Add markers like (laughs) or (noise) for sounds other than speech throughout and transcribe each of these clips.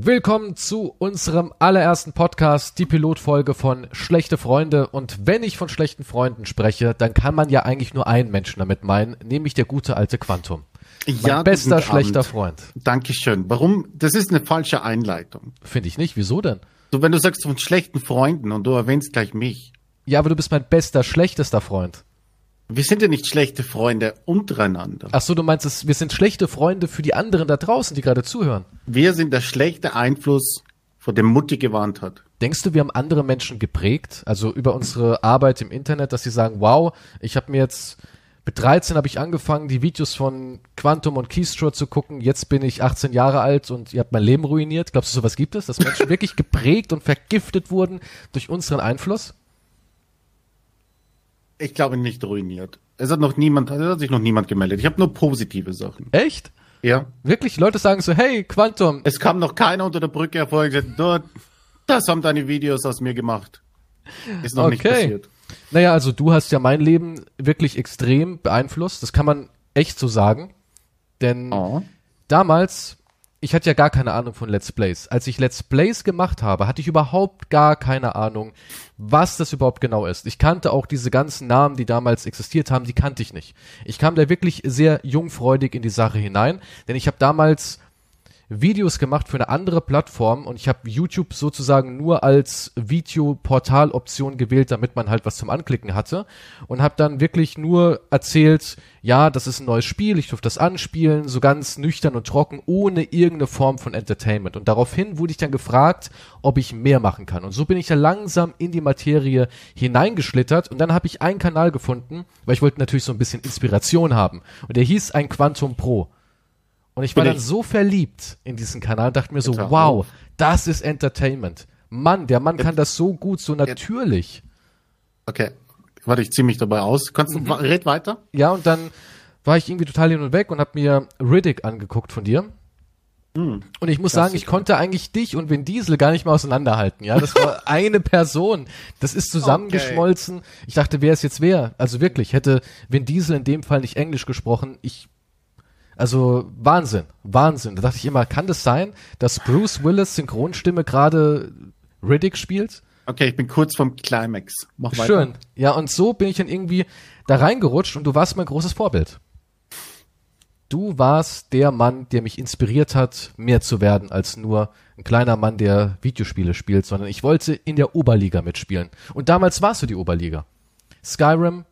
Willkommen zu unserem allerersten Podcast, die Pilotfolge von Schlechte Freunde. Und wenn ich von schlechten Freunden spreche, dann kann man ja eigentlich nur einen Menschen damit meinen, nämlich der gute alte Quantum. Mein Ja, bester guten schlechter Abend. Freund. Dankeschön. Warum? Das ist eine falsche Einleitung. Finde ich nicht. Wieso denn? So, wenn du sagst von schlechten Freunden und du erwähnst gleich mich. Ja, aber du bist mein bester schlechtester Freund. Wir sind ja nicht schlechte Freunde untereinander. Ach so, du meinst, es, wir sind schlechte Freunde für die anderen da draußen, die gerade zuhören. Wir sind der schlechte Einfluss, vor dem Mutti gewarnt hat. Denkst du, wir haben andere Menschen geprägt, also über unsere Arbeit im Internet, dass sie sagen, wow, ich habe mir jetzt mit 13 habe ich angefangen, die Videos von Quantum und Keystrow zu gucken. Jetzt bin ich 18 Jahre alt und ihr habt mein Leben ruiniert. Glaubst du, sowas gibt es, dass Menschen (laughs) wirklich geprägt und vergiftet wurden durch unseren Einfluss? Ich glaube nicht ruiniert. Es hat noch niemand, es hat sich noch niemand gemeldet. Ich habe nur positive Sachen. Echt? Ja. Wirklich? Leute sagen so, hey, Quantum. Es kam noch keiner unter der Brücke hervor und gesagt, dort, das haben deine Videos aus mir gemacht. Ist noch nicht Okay. passiert. Naja, also du hast ja mein Leben wirklich extrem beeinflusst. Das kann man echt so sagen. Denn Oh. damals, ich hatte ja gar keine Ahnung von Let's Plays. Als ich Let's Plays gemacht habe, hatte ich überhaupt gar keine Ahnung, was das überhaupt genau ist. Ich kannte auch diese ganzen Namen, die damals existiert haben, die kannte ich nicht. Ich kam da wirklich sehr jungfreudig in die Sache hinein, denn ich habe damals Videos gemacht für eine andere Plattform und ich habe YouTube sozusagen nur als Videoportaloption gewählt, damit man halt was zum Anklicken hatte und habe dann wirklich nur erzählt, ja, das ist ein neues Spiel, ich durfte das anspielen, so ganz nüchtern und trocken, ohne irgendeine Form von Entertainment. Und daraufhin wurde ich dann gefragt, ob ich mehr machen kann. Und so bin ich da langsam in die Materie hineingeschlittert und dann habe ich einen Kanal gefunden, weil ich wollte natürlich so ein bisschen Inspiration haben. Und der hieß ein Quantum Pro. Und ich war Bin dann ich. so verliebt in diesen Kanal, dachte mir so, Bitte wow, das ist Entertainment. Mann, der Mann kann das so gut, so natürlich. Okay. Warte, ich zieh mich dabei aus. Kannst du, red weiter? Ja, und dann war ich irgendwie total hin und weg und habe mir Riddick angeguckt von dir. Hm. Und ich muss sagen, ich konnte eigentlich dich und Vin Diesel gar nicht mehr auseinanderhalten. Ja, das war (laughs) eine Person. Das ist zusammengeschmolzen. Ich dachte, wer ist jetzt wer? Also wirklich, hätte Vin Diesel in dem Fall nicht Englisch gesprochen, ich also Wahnsinn, Wahnsinn. Da dachte ich immer, kann das sein, dass Bruce Willis Synchronstimme gerade Riddick spielt? Okay, ich bin kurz vom Climax. Mach weiter. Schön. Ja, und so bin ich dann irgendwie da reingerutscht und du warst mein großes Vorbild. Du warst der Mann, der mich inspiriert hat, mehr zu werden als nur ein kleiner Mann, der Videospiele spielt, sondern ich wollte in der Oberliga mitspielen. Und damals warst du die Oberliga. Skyrim,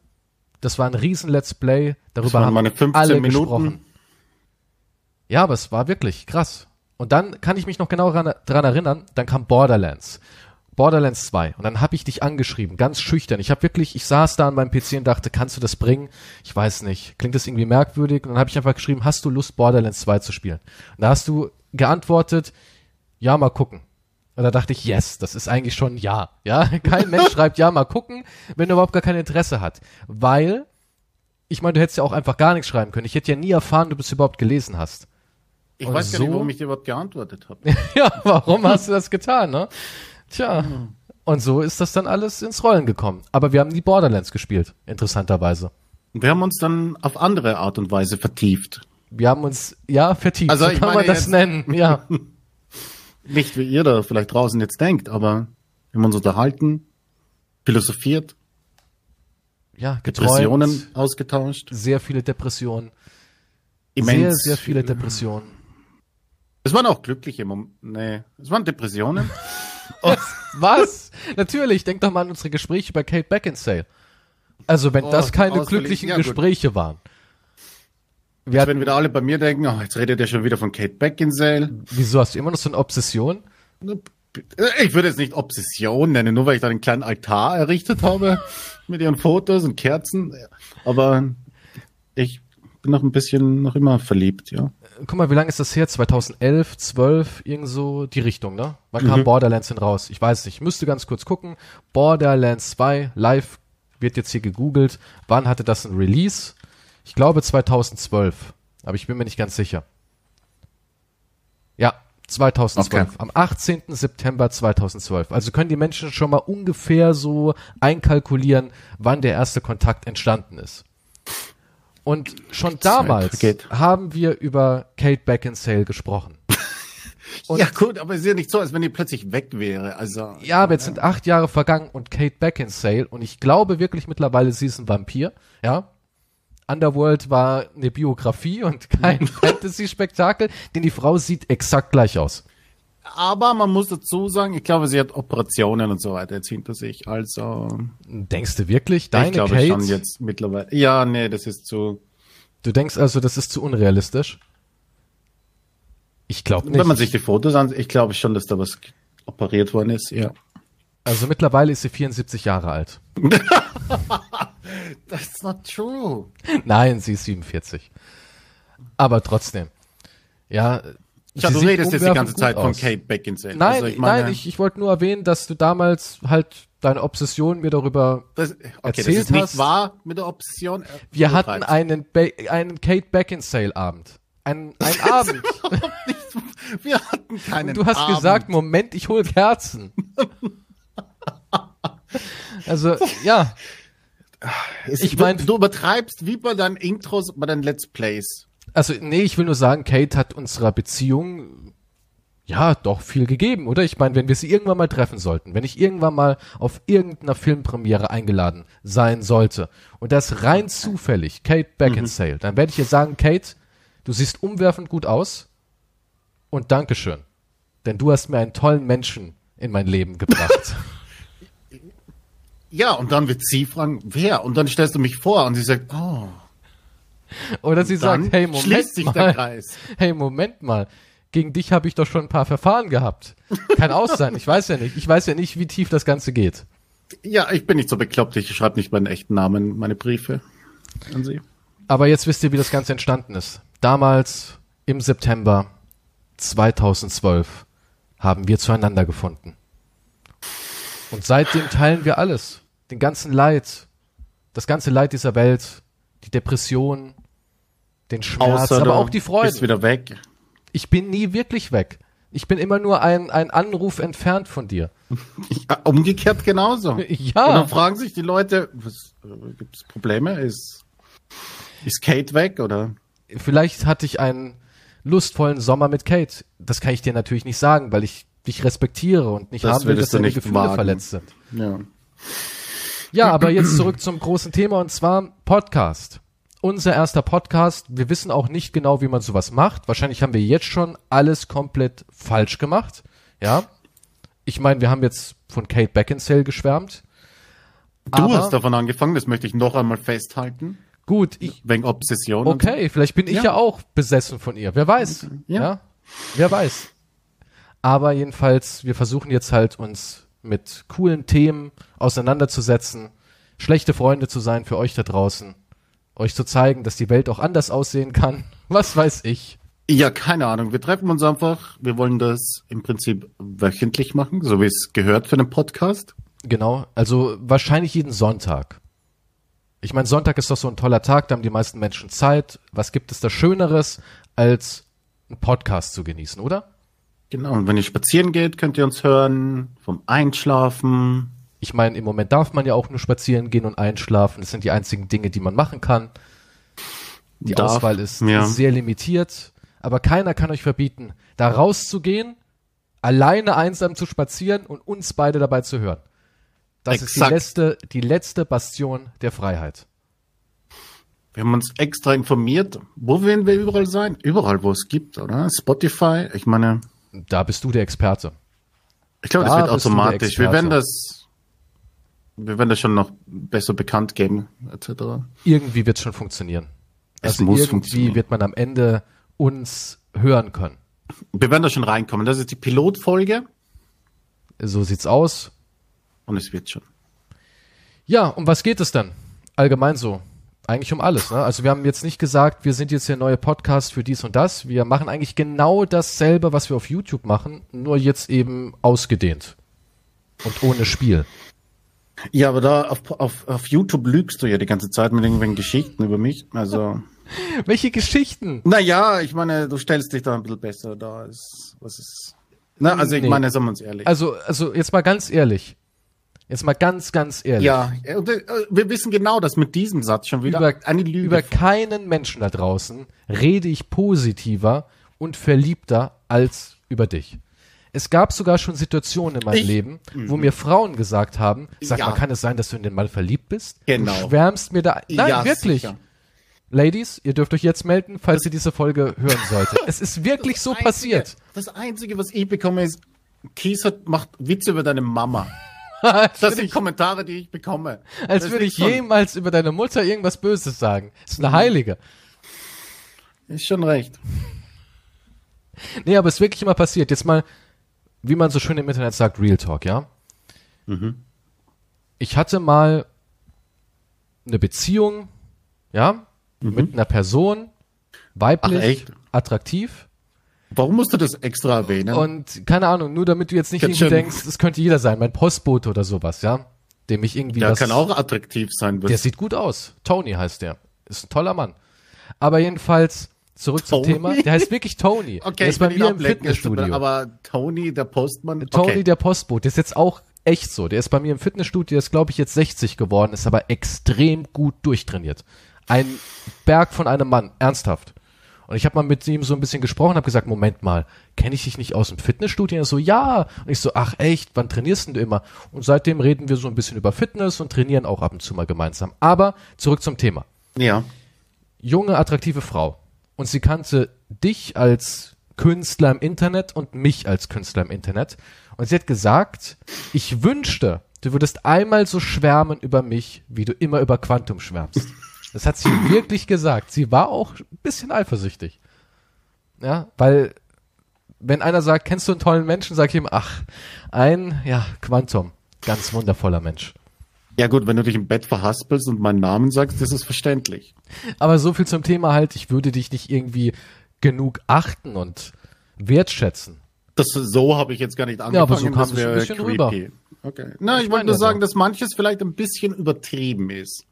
das war ein riesen Let's Play, darüber haben meine 15 alle Minuten. gesprochen. Ja, aber es war wirklich krass. Und dann kann ich mich noch genau ran- dran erinnern, dann kam Borderlands. Borderlands 2. Und dann habe ich dich angeschrieben, ganz schüchtern. Ich habe wirklich, ich saß da an meinem PC und dachte, kannst du das bringen? Ich weiß nicht. Klingt das irgendwie merkwürdig? Und dann habe ich einfach geschrieben, hast du Lust, Borderlands 2 zu spielen? Und da hast du geantwortet, ja, mal gucken. Und da dachte ich, yes, das ist eigentlich schon ja. Ja, (laughs) kein Mensch schreibt ja, mal gucken, wenn er überhaupt gar kein Interesse hat. Weil, ich meine, du hättest ja auch einfach gar nichts schreiben können. Ich hätte ja nie erfahren, du es überhaupt gelesen hast. Ich weiß gar nicht, so- warum ich dir überhaupt geantwortet habe. (laughs) Ja, warum hast du das getan, ne? Tja. Und so ist das dann alles ins Rollen gekommen. Aber wir haben die Borderlands gespielt, interessanterweise. Und wir haben uns dann auf andere Art und Weise vertieft. Wir haben uns, ja, vertieft, Also so kann man das nennen, (laughs) ja. Nicht wie ihr da vielleicht draußen jetzt denkt, aber wir haben uns unterhalten, philosophiert, Ja, geträumt, Depressionen ausgetauscht. sehr viele Depressionen. Immens. Sehr, sehr viele Depressionen. Es waren auch glückliche Momente. Nee, es waren Depressionen. (laughs) Was? Natürlich, denk doch mal an unsere Gespräche bei Kate Beckinsale. Also, wenn Oh, das keine glücklichen ja. Gespräche waren. Wir Jetzt hatten, werden wieder alle bei mir denken, oh, jetzt redet er schon wieder von Kate Beckinsale. wieso hast du immer noch so eine Obsession? Ich würde es nicht Obsession nennen, nur weil ich da einen kleinen Altar errichtet habe (laughs) mit ihren Fotos und Kerzen. Aber ich bin noch ein bisschen noch immer verliebt, ja. Guck mal, wie lange ist das her? 2011, 12, irgend so die Richtung, ne? Wann Mhm. kam Borderlands denn raus? Ich weiß nicht. Ich müsste ganz kurz gucken. Borderlands 2, live, wird jetzt hier gegoogelt. Wann hatte das ein Release? Ich glaube 2012. Aber ich bin mir nicht ganz sicher. Ja, 2012. Okay. Am 18. September 2012. Also können die Menschen schon mal ungefähr so einkalkulieren, wann der erste Kontakt entstanden ist. Und schon damals vergeht. haben wir über Kate Beckinsale gesprochen. (laughs) Und ja gut, aber es ist ja nicht so, als wenn die plötzlich weg wäre. Also Ja, aber jetzt sind acht Jahre vergangen und Kate Beckinsale und ich glaube wirklich mittlerweile, sie ist ein Vampir, ja. Underworld war eine Biografie und kein (laughs) Fantasy-Spektakel, denn die Frau sieht exakt gleich aus. Aber man muss dazu sagen, ich glaube, sie hat Operationen und so weiter jetzt hinter sich. Also Denkst du wirklich? Deine ich glaube Kate? schon jetzt mittlerweile. Ja, nee, das ist zu. Du denkst also, das ist zu unrealistisch? Ich glaube nicht. Wenn man sich die Fotos ansieht, ich glaube schon, dass da was operiert worden ist. Ja. also mittlerweile ist sie 74 Jahre alt. (laughs) That's not true. Nein, sie ist 47. Aber trotzdem. Ja. Ja, du redest jetzt die ganze Zeit von aus. Kate Beckinsale. Nein, Also ich meine, nein, ich, ich wollte nur erwähnen, dass du damals halt deine Obsession mir darüber. das, okay, das erzählt ist nicht hast. wahr mit der Obsession. Wir Du hatten einen, einen Kate Beckinsale Abend. Ein, ein (laughs) Abend. Wir hatten keinen. Du hast Abend. gesagt, Moment, ich hol Kerzen. (laughs) also, ja, Es- ich du- mein- du übertreibst wie bei deinen Intros, bei deinen Let's Plays. Also nee, ich will nur sagen, Kate hat unserer Beziehung ja doch viel gegeben, oder? Ich meine, wenn wir sie irgendwann mal treffen sollten, wenn ich irgendwann mal auf irgendeiner Filmpremiere eingeladen sein sollte und das rein zufällig Kate Beckinsale, dann werde ich ihr sagen, Kate, du siehst umwerfend gut aus und Dankeschön, denn du hast mir einen tollen Menschen in mein Leben gebracht. (laughs) Ja, und dann wird sie fragen, wer? Und dann stellst du mich vor und sie sagt, oh, (laughs) Oder sie dann sagt, hey, Moment mal. Kreis. (laughs) Hey, Moment mal. Gegen dich habe ich doch schon ein paar Verfahren gehabt. Kann aus sein. Ich weiß ja nicht. Ich weiß ja nicht, wie tief das Ganze geht. Ja, ich bin nicht so bekloppt, ich schreibe nicht meinen echten Namen, meine Briefe an sie. Aber jetzt wisst ihr, wie das Ganze entstanden ist. Damals im September 2012 haben wir zueinander gefunden. Und seitdem teilen wir alles. Den ganzen Leid. Das ganze Leid dieser Welt. Die Depression. Den Schmerz. Außer aber auch die bist Freude. wieder weg. Ich bin nie wirklich weg. Ich bin immer nur ein, ein Anruf entfernt von dir. (laughs) Ich, äh, umgekehrt genauso. (laughs) Ja. Und dann fragen sich die Leute, was, äh, gibt's Probleme? Ist, ist Kate weg oder? Vielleicht hatte ich einen lustvollen Sommer mit Kate. Das kann ich dir natürlich nicht sagen, weil ich dich respektiere und nicht Das haben will, dass du deine Gefühle wagen. verletzt sind. Ja. Ja, aber jetzt zurück zum großen Thema und zwar Podcast. Unser erster Podcast. Wir wissen auch nicht genau, wie man sowas macht. Wahrscheinlich haben wir jetzt schon alles komplett falsch gemacht. Ja. Ich meine, wir haben jetzt von Kate Beckinsale geschwärmt. Du Aber- hast davon angefangen, das möchte ich noch einmal festhalten. Gut, ich, Wegen Obsession. Okay, vielleicht bin ich ja. Ja. auch besessen von ihr. Wer weiß. Ja. Ja. Wer weiß. Aber jedenfalls, wir versuchen jetzt halt uns mit coolen Themen auseinanderzusetzen, schlechte Freunde zu sein für euch da draußen, euch zu zeigen, dass die Welt auch anders aussehen kann. (laughs) Was weiß ich. Ja, keine Ahnung. Wir treffen uns einfach. Wir wollen das im Prinzip wöchentlich machen, so wie es gehört für einen Podcast. Genau, also wahrscheinlich jeden Sonntag. Ich meine, Sonntag ist doch so ein toller Tag, da haben die meisten Menschen Zeit. Was gibt es da Schöneres, als einen Podcast zu genießen, oder? Genau. Und wenn ihr spazieren geht, könnt ihr uns hören. Vom Einschlafen. Ich meine, im Moment darf man ja auch nur spazieren gehen und einschlafen. Das sind die einzigen Dinge, die man machen kann. Die Darf, Auswahl ist ja. sehr limitiert. Aber keiner kann euch verbieten, da rauszugehen, alleine einsam zu spazieren und uns beide dabei zu hören. Das ist die Exakt. letzte, die letzte Bastion der Freiheit. Wir haben uns extra informiert. Wo werden wir überall sein? Überall, wo es gibt, oder? Spotify. Ich meine, Da bist du der Experte. ich glaube, das Da wird automatisch. Wir werden das, wir werden das schon noch besser bekannt geben, etc. Irgendwie wird es schon funktionieren. Es Also muss irgendwie funktionieren. wird man am Ende uns hören können. Wir werden da schon reinkommen. Das ist die Pilotfolge So sieht's aus. und es wird schon. Ja, um was geht es denn? Allgemein so. Eigentlich um alles. Ne? Also wir haben jetzt nicht gesagt, wir sind jetzt der neue Podcast für dies und das. Wir machen eigentlich genau dasselbe, was wir auf YouTube machen, nur jetzt eben ausgedehnt. Und ohne Spiel. Ja, aber da auf, auf, auf YouTube lügst du ja die ganze Zeit mit irgendwelchen Geschichten über mich. Also, (laughs) Welche Geschichten? naja, ich meine, du stellst dich da ein bisschen besser da. Als, was ist. Na, also ich Nee. meine, sagen wir uns ehrlich. Also, also jetzt mal ganz ehrlich. Jetzt mal ganz, ganz ehrlich. ja, äh, wir wissen genau, dass mit diesem Satz schon wieder über, eine Lüge. über keinen Menschen da draußen rede ich positiver und verliebter als über dich. Es gab sogar schon Situationen in meinem Ich- Leben, wo mir Frauen gesagt haben, sag Ja. mal, kann es sein, dass du in den Mann verliebt bist? Genau. Du schwärmst mir da. Nein, Ja, wirklich. sicher. Ladies, ihr dürft euch jetzt melden, falls ihr diese Folge hören solltet. es ist wirklich so Einzige- passiert. Das Einzige, was ich bekomme, ist, Kies hat, macht Witze über deine Mama. Als Das sind ich, Kommentare, die ich bekomme. als Das würde ist ich schon- jemals über deine Mutter irgendwas Böses sagen. Ist Mhm. eine Heilige. Ist schon recht. Nee, aber es ist wirklich immer passiert. Jetzt mal, wie man so schön im Internet sagt, Real Talk, ja? Mhm. Ich hatte mal eine Beziehung, ja, mit einer Person, weiblich, Mhm. Ach, attraktiv Warum musst du das extra erwähnen? und keine Ahnung, nur damit du jetzt nicht Ganz irgendwie schön. denkst, es könnte jeder sein, mein Postbote oder sowas, ja? Dem ich irgendwie der was, kann auch attraktiv sein. der sieht gut aus. Tony heißt der. Ist ein toller Mann. Aber jedenfalls, zurück zum Tony? Thema. Der heißt wirklich Tony. (laughs) okay, der ist bei mir im Fitnessstudio. Aber Tony, der Postmann. Tony, okay. der Postbote, der ist jetzt auch echt so. Der ist bei mir im Fitnessstudio, der ist glaube ich jetzt 60 geworden, ist aber extrem gut durchtrainiert. Ein Berg von einem Mann, ernsthaft. Und ich habe mal mit ihm so ein bisschen gesprochen, habe gesagt, Moment mal, kenne ich dich nicht aus dem Fitnessstudio? Er so, ja. Und ich so, ach echt, wann trainierst denn du immer? Und seitdem reden wir so ein bisschen über Fitness und trainieren auch ab und zu mal gemeinsam. Aber zurück zum Thema Ja. junge, attraktive Frau. Und sie kannte dich als Künstler im Internet und mich als Künstler im Internet. Und sie hat gesagt, ich wünschte, du würdest einmal so schwärmen über mich, wie du immer über Quantum schwärmst. Das hat sie (clears throat) wirklich gesagt. Sie war auch ein bisschen eifersüchtig. Ja, weil wenn einer sagt, kennst du einen tollen Menschen, sag ich ihm, ach, ein, ja, Quantum. Ganz wundervoller Mensch. Ja gut, wenn du dich im Bett verhaspelst und meinen Namen sagst, ist es verständlich. Aber so viel zum Thema halt, ich würde dich nicht irgendwie genug achten und wertschätzen. Das so habe ich jetzt gar nicht angefangen. aber so kam das es ein bisschen rüber. Okay. Na, ich, Ich wollte nur ja sagen, dass manches vielleicht ein bisschen übertrieben ist.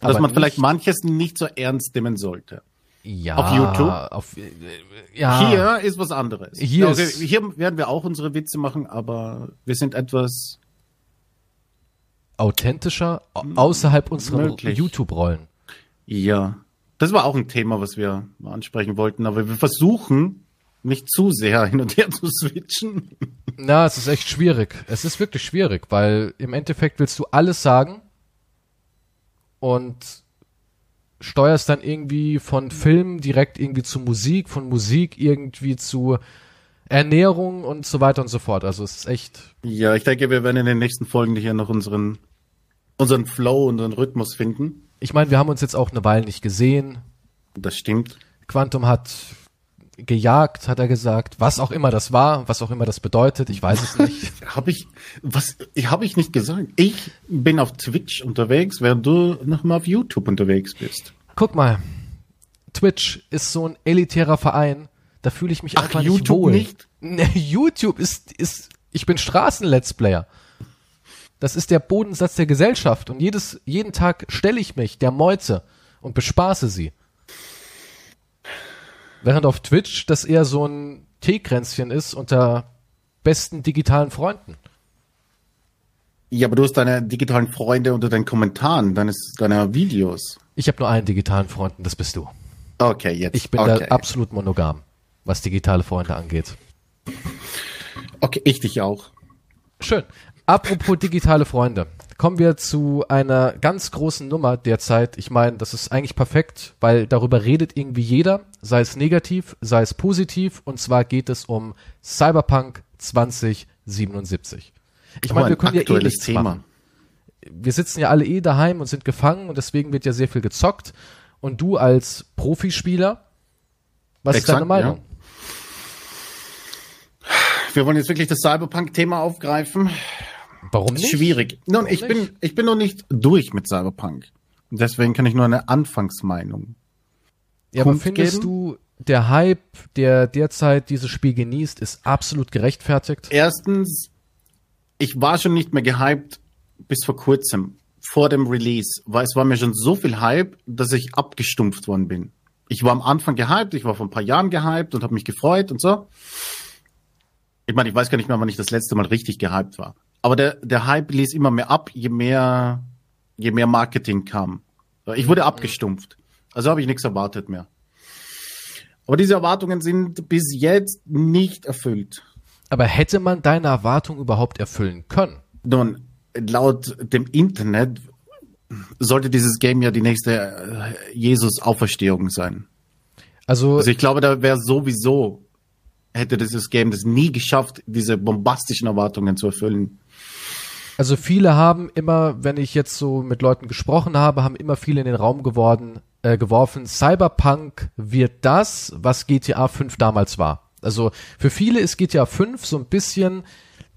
Dass Aber man vielleicht manches nicht so ernst nehmen sollte. Ja. Auf YouTube? Auf, äh, ja. Hier ist was anderes. Hier ist- hier werden wir auch unsere Witze machen, aber wir sind etwas. authentischer, au- außerhalb unserer. YouTube-Rollen. Ja. Das war auch ein Thema, was wir ansprechen wollten, aber wir versuchen nicht zu sehr hin und her zu switchen. Na, es ist echt schwierig. Es ist wirklich schwierig, weil im Endeffekt willst du alles sagen und steuerst dann irgendwie von Film direkt irgendwie zu Musik, von Musik irgendwie zu Ernährung und so weiter und so fort. Also es ist echt Ja, ich denke, wir werden in den nächsten Folgen hier noch unseren, unseren Flow, unseren Rhythmus finden. Ich meine, wir haben uns jetzt auch eine Weile nicht gesehen. Das stimmt. Quantum hat gejagt, hat er gesagt. Was auch immer das war, was auch immer das bedeutet, ich weiß es nicht. (laughs) Habe ich, was, habe ich nicht gesagt. Ich bin auf Twitch unterwegs, während du noch mal auf YouTube unterwegs bist. Guck mal, Twitch ist so ein elitärer Verein, da fühle ich mich Ach, einfach nicht YouTube wohl. nicht? Nee, YouTube ist, ist, ich bin Straßen-Let's Player. Das ist der Bodensatz der Gesellschaft und jedes, jeden Tag stelle ich mich der Meute und bespaße sie. Während auf Twitch das eher so ein Teekränzchen ist unter besten digitalen Freunden. Ja, aber du hast deine digitalen Freunde unter deinen Kommentaren deines, deiner Videos. Ich habe nur einen digitalen Freund und das bist du. Okay, jetzt. Ich bin okay. da absolut monogam, was digitale Freunde angeht. Okay, ich dich auch. Schön. Apropos digitale Freunde. Kommen wir zu einer ganz großen Nummer derzeit. Ich meine, das ist eigentlich perfekt, weil darüber redet irgendwie jeder, sei es negativ, sei es positiv. Und zwar geht es um Cyberpunk 2077. Ich meine, wir können ja eh nichts machen. Wir sitzen ja alle eh daheim und sind gefangen und deswegen wird ja sehr viel gezockt. Und du als Profispieler, was ist Exakt, deine Meinung? Wir wollen jetzt wirklich das Cyberpunk-Thema aufgreifen. Warum nicht? Schwierig. Nun, ich nicht? bin, ich bin noch nicht durch mit Cyberpunk. Deswegen kann ich nur eine Anfangsmeinung. Ja, aber findest geben? du, der Hype, der derzeit dieses Spiel genießt, ist absolut gerechtfertigt? Erstens, ich war schon nicht mehr gehypt bis vor kurzem, vor dem Release, weil es war mir schon so viel Hype, dass ich abgestumpft worden bin. Ich war am Anfang gehypt, ich war vor ein paar Jahren gehypt und habe mich gefreut und so. Ich meine, ich weiß gar nicht mehr, wann ich das letzte Mal richtig gehypt war. Aber der, der Hype ließ immer mehr ab, je mehr, je mehr Marketing kam. Ich wurde abgestumpft. Also habe ich nichts erwartet mehr. Aber diese Erwartungen sind bis jetzt nicht erfüllt. Aber hätte man deine Erwartung überhaupt erfüllen können? Nun, laut dem Internet sollte dieses Game ja die nächste äh, Jesus-Auferstehung sein. Also, Also ich glaube, da wäre sowieso, hätte dieses Game das nie geschafft, diese bombastischen Erwartungen zu erfüllen. Also viele haben immer, wenn ich jetzt so mit Leuten gesprochen habe, haben immer viele in den Raum geworden, äh, geworfen, Cyberpunk wird das, was GTA 5 damals war. Also für viele ist GTA 5 so ein bisschen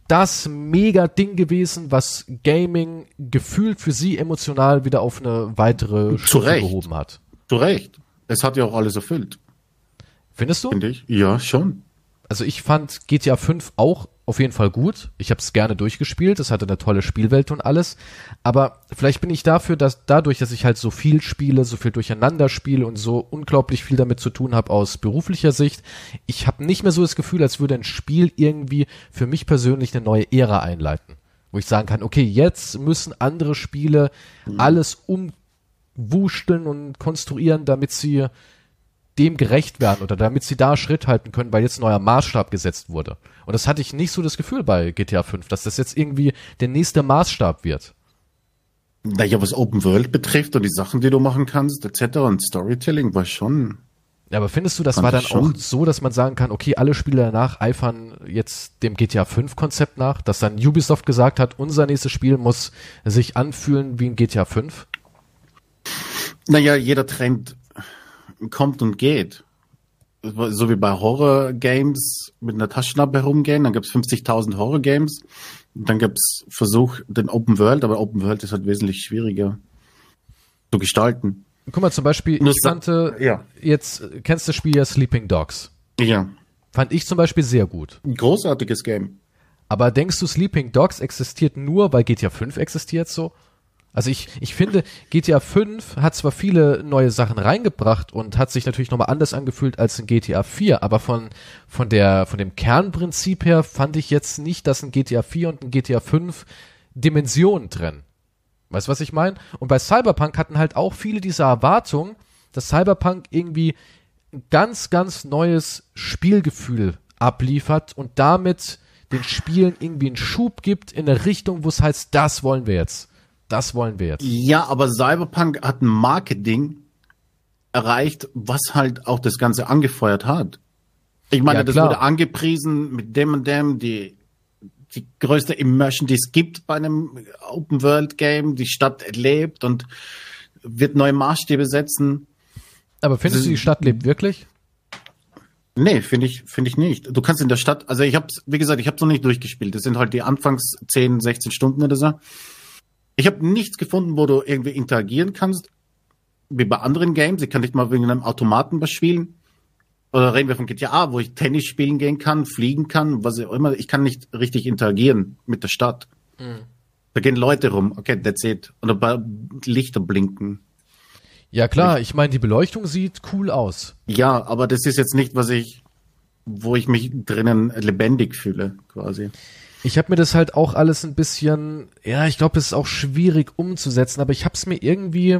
das mega Ding gewesen, was Gaming gefühlt für sie emotional wieder auf eine weitere Stufe gehoben hat. Zu Recht. Es hat ja auch alles erfüllt, Findest du? finde ich. Ja, schon. Also ich fand GTA 5 auch auf jeden Fall gut. Ich habe es gerne durchgespielt. Es hatte eine tolle Spielwelt und alles. Aber vielleicht bin ich dafür, dass dadurch, dass ich halt so viel spiele, so viel durcheinander spiele und so unglaublich viel damit zu tun habe aus beruflicher Sicht, ich habe nicht mehr so das Gefühl, als würde ein Spiel irgendwie für mich persönlich eine neue Ära einleiten. Wo ich sagen kann, okay, jetzt müssen andere Spiele alles umwursteln und konstruieren, damit sie dem gerecht werden oder damit sie da Schritt halten können, weil jetzt ein neuer Maßstab gesetzt wurde. Und das hatte ich nicht so das Gefühl bei GTA 5, dass das jetzt irgendwie der nächste Maßstab wird. Naja, was Open World betrifft und die Sachen, die du machen kannst, etc. und Storytelling war schon. Ja, aber findest du, das war dann schon. auch so, dass man sagen kann, okay, alle Spiele danach eifern jetzt dem GTA 5 Konzept nach, dass dann Ubisoft gesagt hat, unser nächstes Spiel muss sich anfühlen wie ein GTA 5? Naja, jeder Trend kommt und geht. So wie bei Horror-Games mit einer Taschenlampe herumgehen, dann gibt's 50.000 Horror-Games. Dann gibt's Versuch, den Open World, aber Open World ist halt wesentlich schwieriger zu gestalten. Guck mal, zum Beispiel, ich kannte ja. jetzt, kennst du das Spiel ja Sleeping Dogs? Ja, Fand ich zum Beispiel sehr gut. ein großartiges Game. Aber denkst du, Sleeping Dogs existiert nur, weil GTA 5 existiert so? Also ich, ich finde, GTA 5 hat zwar viele neue Sachen reingebracht und hat sich natürlich nochmal anders angefühlt als in GTA 4, aber von, von der, von dem Kernprinzip her fand ich jetzt nicht, dass ein GTA 4 und ein GTA 5 Dimensionen trennen. Weißt du, was ich meine? Und bei Cyberpunk hatten halt auch viele dieser Erwartungen, dass Cyberpunk irgendwie ein ganz, ganz neues Spielgefühl abliefert und damit den Spielen irgendwie einen Schub gibt in eine Richtung, wo es heißt, das wollen wir jetzt. Das wollen wir jetzt. Ja, aber Cyberpunk hat ein Marketing erreicht, was halt auch das Ganze angefeuert hat. Ich meine, Ja, das wurde angepriesen mit dem und dem, die, die größte Immersion, die es gibt bei einem Open World Game. Die Stadt lebt und wird neue Maßstäbe setzen. Aber findest du, die Stadt lebt wirklich? Nee, finde ich, finde ich nicht. Du kannst in der Stadt, also ich hab's, wie gesagt, ich hab's noch nicht durchgespielt. Das sind halt die Anfangs 10, 16 Stunden oder so. Ich habe nichts gefunden, wo du irgendwie interagieren kannst, wie bei anderen Games. Ich kann nicht mal wegen einem Automaten was spielen. Oder reden wir von GTA, wo ich Tennis spielen gehen kann, fliegen kann, was auch immer. Ich kann nicht richtig interagieren mit der Stadt. Da gehen Leute rum, okay, that's it. Und ein paar Lichter blinken. Ja klar, ich meine, die Beleuchtung sieht cool aus. Ja, aber das ist jetzt nicht, was ich, wo ich mich drinnen lebendig fühle, quasi. Ich habe mir das halt auch alles ein bisschen, ja, ich glaube, es ist auch schwierig umzusetzen, aber ich habe es mir irgendwie,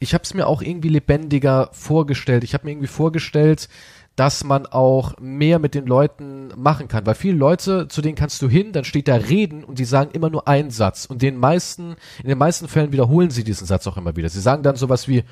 ich habe es mir auch irgendwie lebendiger vorgestellt. Ich habe mir irgendwie vorgestellt, dass man auch mehr mit den Leuten machen kann, weil viele Leute, zu denen kannst du hin, dann steht da reden und die sagen immer nur einen Satz und den meisten, in den meisten Fällen wiederholen sie diesen Satz auch immer wieder. Sie sagen dann sowas wie,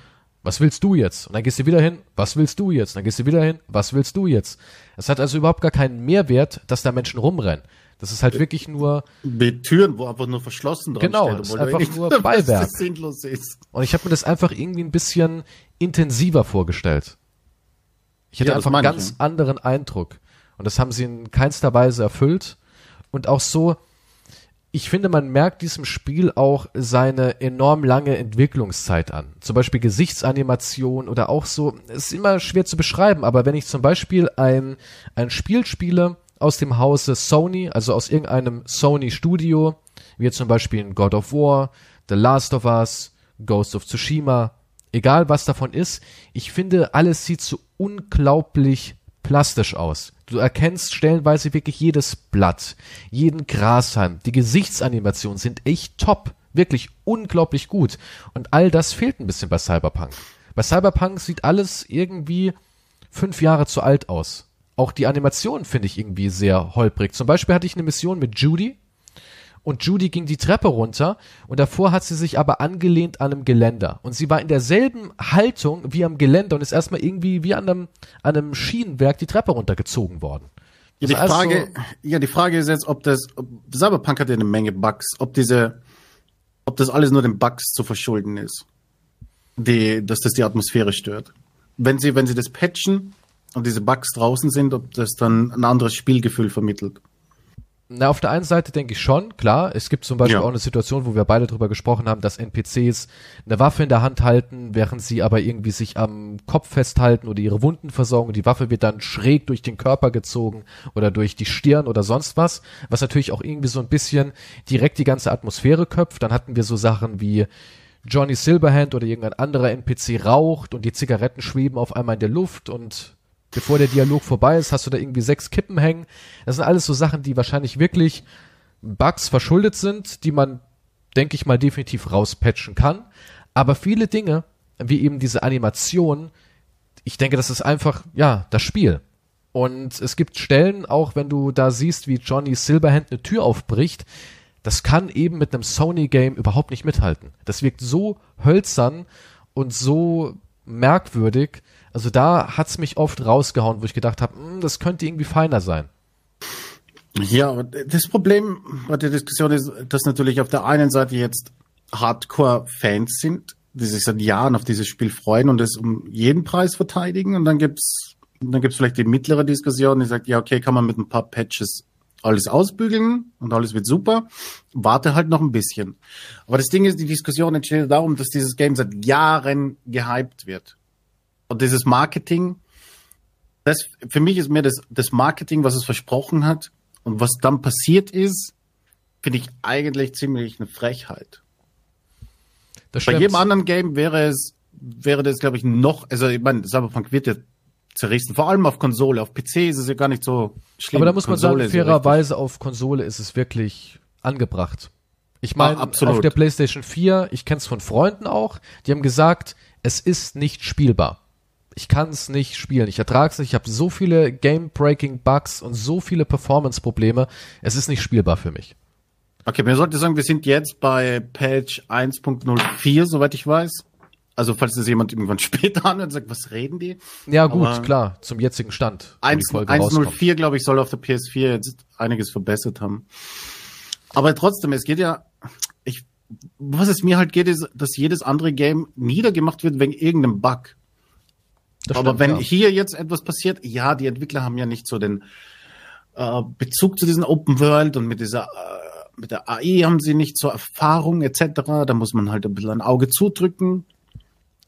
was willst du jetzt? Und dann gehst du wieder hin, was willst du jetzt? Und dann gehst du wieder hin, was willst du jetzt? Es hat also überhaupt gar keinen Mehrwert, dass da Menschen rumrennen. Das ist halt wirklich nur, Die Türen, wo einfach nur verschlossen dran Genau, steht, einfach nicht nur (laughs) Beiwerk. sinnlos ist. und ich habe mir das einfach irgendwie ein bisschen intensiver vorgestellt. Ich hatte Ja, einfach einen ich, ganz ja. anderen Eindruck. Und das haben sie in keinster Weise erfüllt. Und auch so, ich finde, man merkt diesem Spiel auch seine enorm lange Entwicklungszeit an. Zum Beispiel Gesichtsanimation oder auch so, es ist immer schwer zu beschreiben, aber wenn ich zum Beispiel ein, ein Spiel spiele aus dem Hause Sony, also aus irgendeinem Sony Studio, wie zum Beispiel in God of War, The Last of Us, Ghost of Tsushima, egal was davon ist, ich finde, alles sieht so unglaublich plastisch aus. Du erkennst stellenweise wirklich jedes Blatt, jeden Grashalm. Die Gesichtsanimationen sind echt top. Wirklich unglaublich gut. Und all das fehlt ein bisschen bei Cyberpunk. Bei Cyberpunk sieht alles irgendwie fünf Jahre zu alt aus. Auch die Animation finde ich irgendwie sehr holprig. Zum Beispiel hatte ich eine Mission mit Judy und Judy ging die Treppe runter und davor hat sie sich aber angelehnt an einem Geländer und sie war in derselben Haltung wie am Geländer und ist erstmal irgendwie wie an einem, an einem Schienenwerk die Treppe runtergezogen worden. Ja, die Also Frage, ja, die Frage ist jetzt, ob das, ob, Cyberpunk hat ja eine Menge Bugs, ob diese, ob das alles nur den Bugs zu verschulden ist. Die, dass das die Atmosphäre stört. Wenn sie, wenn sie das patchen und diese Bugs draußen sind, ob das dann ein anderes Spielgefühl vermittelt. Na, auf der einen Seite denke ich schon, klar. Es gibt zum Beispiel Ja. auch eine Situation, wo wir beide drüber gesprochen haben, dass NPCs eine Waffe in der Hand halten, während sie aber irgendwie sich am Kopf festhalten oder ihre Wunden versorgen und die Waffe wird dann schräg durch den Körper gezogen oder durch die Stirn oder sonst was, was natürlich auch irgendwie so ein bisschen direkt die ganze Atmosphäre köpft. Dann hatten wir so Sachen wie Johnny Silverhand oder irgendein anderer NPC raucht und die Zigaretten schweben auf einmal in der Luft und bevor der Dialog vorbei ist, hast du da irgendwie sechs Kippen hängen. Das sind alles so Sachen, die wahrscheinlich wirklich Bugs verschuldet sind, die man, denke ich mal, definitiv rauspatchen kann. Aber viele Dinge, wie eben diese Animation, ich denke, das ist einfach, ja, das Spiel. Und es gibt Stellen, auch wenn du da siehst, wie Johnny Silverhand eine Tür aufbricht, das kann eben mit einem Sony-Game überhaupt nicht mithalten. Das wirkt so hölzern und so merkwürdig. Also da hat's mich oft rausgehauen, wo ich gedacht habe, das könnte irgendwie feiner sein. Ja, das Problem bei der Diskussion ist, dass natürlich auf der einen Seite jetzt Hardcore-Fans sind, die sich seit Jahren auf dieses Spiel freuen und es um jeden Preis verteidigen. Und dann gibt's, dann gibt's vielleicht die mittlere Diskussion, die sagt, ja, okay, kann man mit ein paar Patches alles ausbügeln und alles wird super. Warte halt noch ein bisschen. Aber das Ding ist, die Diskussion entsteht darum, dass dieses Game seit Jahren gehypt wird. Und dieses Marketing, das, für mich ist mehr das, das Marketing, was es versprochen hat und was dann passiert ist, finde ich eigentlich ziemlich eine Frechheit. Das Bei stimmt. jedem anderen Game wäre es, wäre das, glaube ich, noch, also ich meine, Cyberpunk wird ja zerrissen, vor allem auf Konsole. Auf PC ist es ja gar nicht so schlimm. Aber da muss man Konsole sagen, ja fairerweise auf Konsole ist es wirklich angebracht. Ich meine, Ah, absolut. auf der PlayStation 4, ich kenne es von Freunden auch, die haben gesagt, es ist nicht spielbar. Ich kann es nicht spielen. Ich ertrage es nicht. Ich habe so viele Game-Breaking-Bugs und so viele Performance-Probleme. Es ist nicht spielbar für mich. Okay, man sollte sagen, wir sind jetzt bei Patch 1.04, soweit ich weiß. Also, falls das jemand irgendwann (laughs) später anhört und sagt, was reden die? Ja gut, Aber- klar, zum jetzigen Stand. wo die 1 Folge rauskommt. 1.04, glaube ich, soll auf der PS4 jetzt einiges verbessert haben. Aber trotzdem, es geht ja, ich, was es mir halt geht, ist, dass jedes andere Game niedergemacht wird wegen irgendeinem Bug. Das Aber stimmt, wenn ja. hier jetzt etwas passiert, ja, die Entwickler haben ja nicht so den äh, Bezug zu diesem Open World und mit dieser äh, mit der AI haben sie nicht so Erfahrung etc. Da muss man halt ein bisschen ein Auge zudrücken.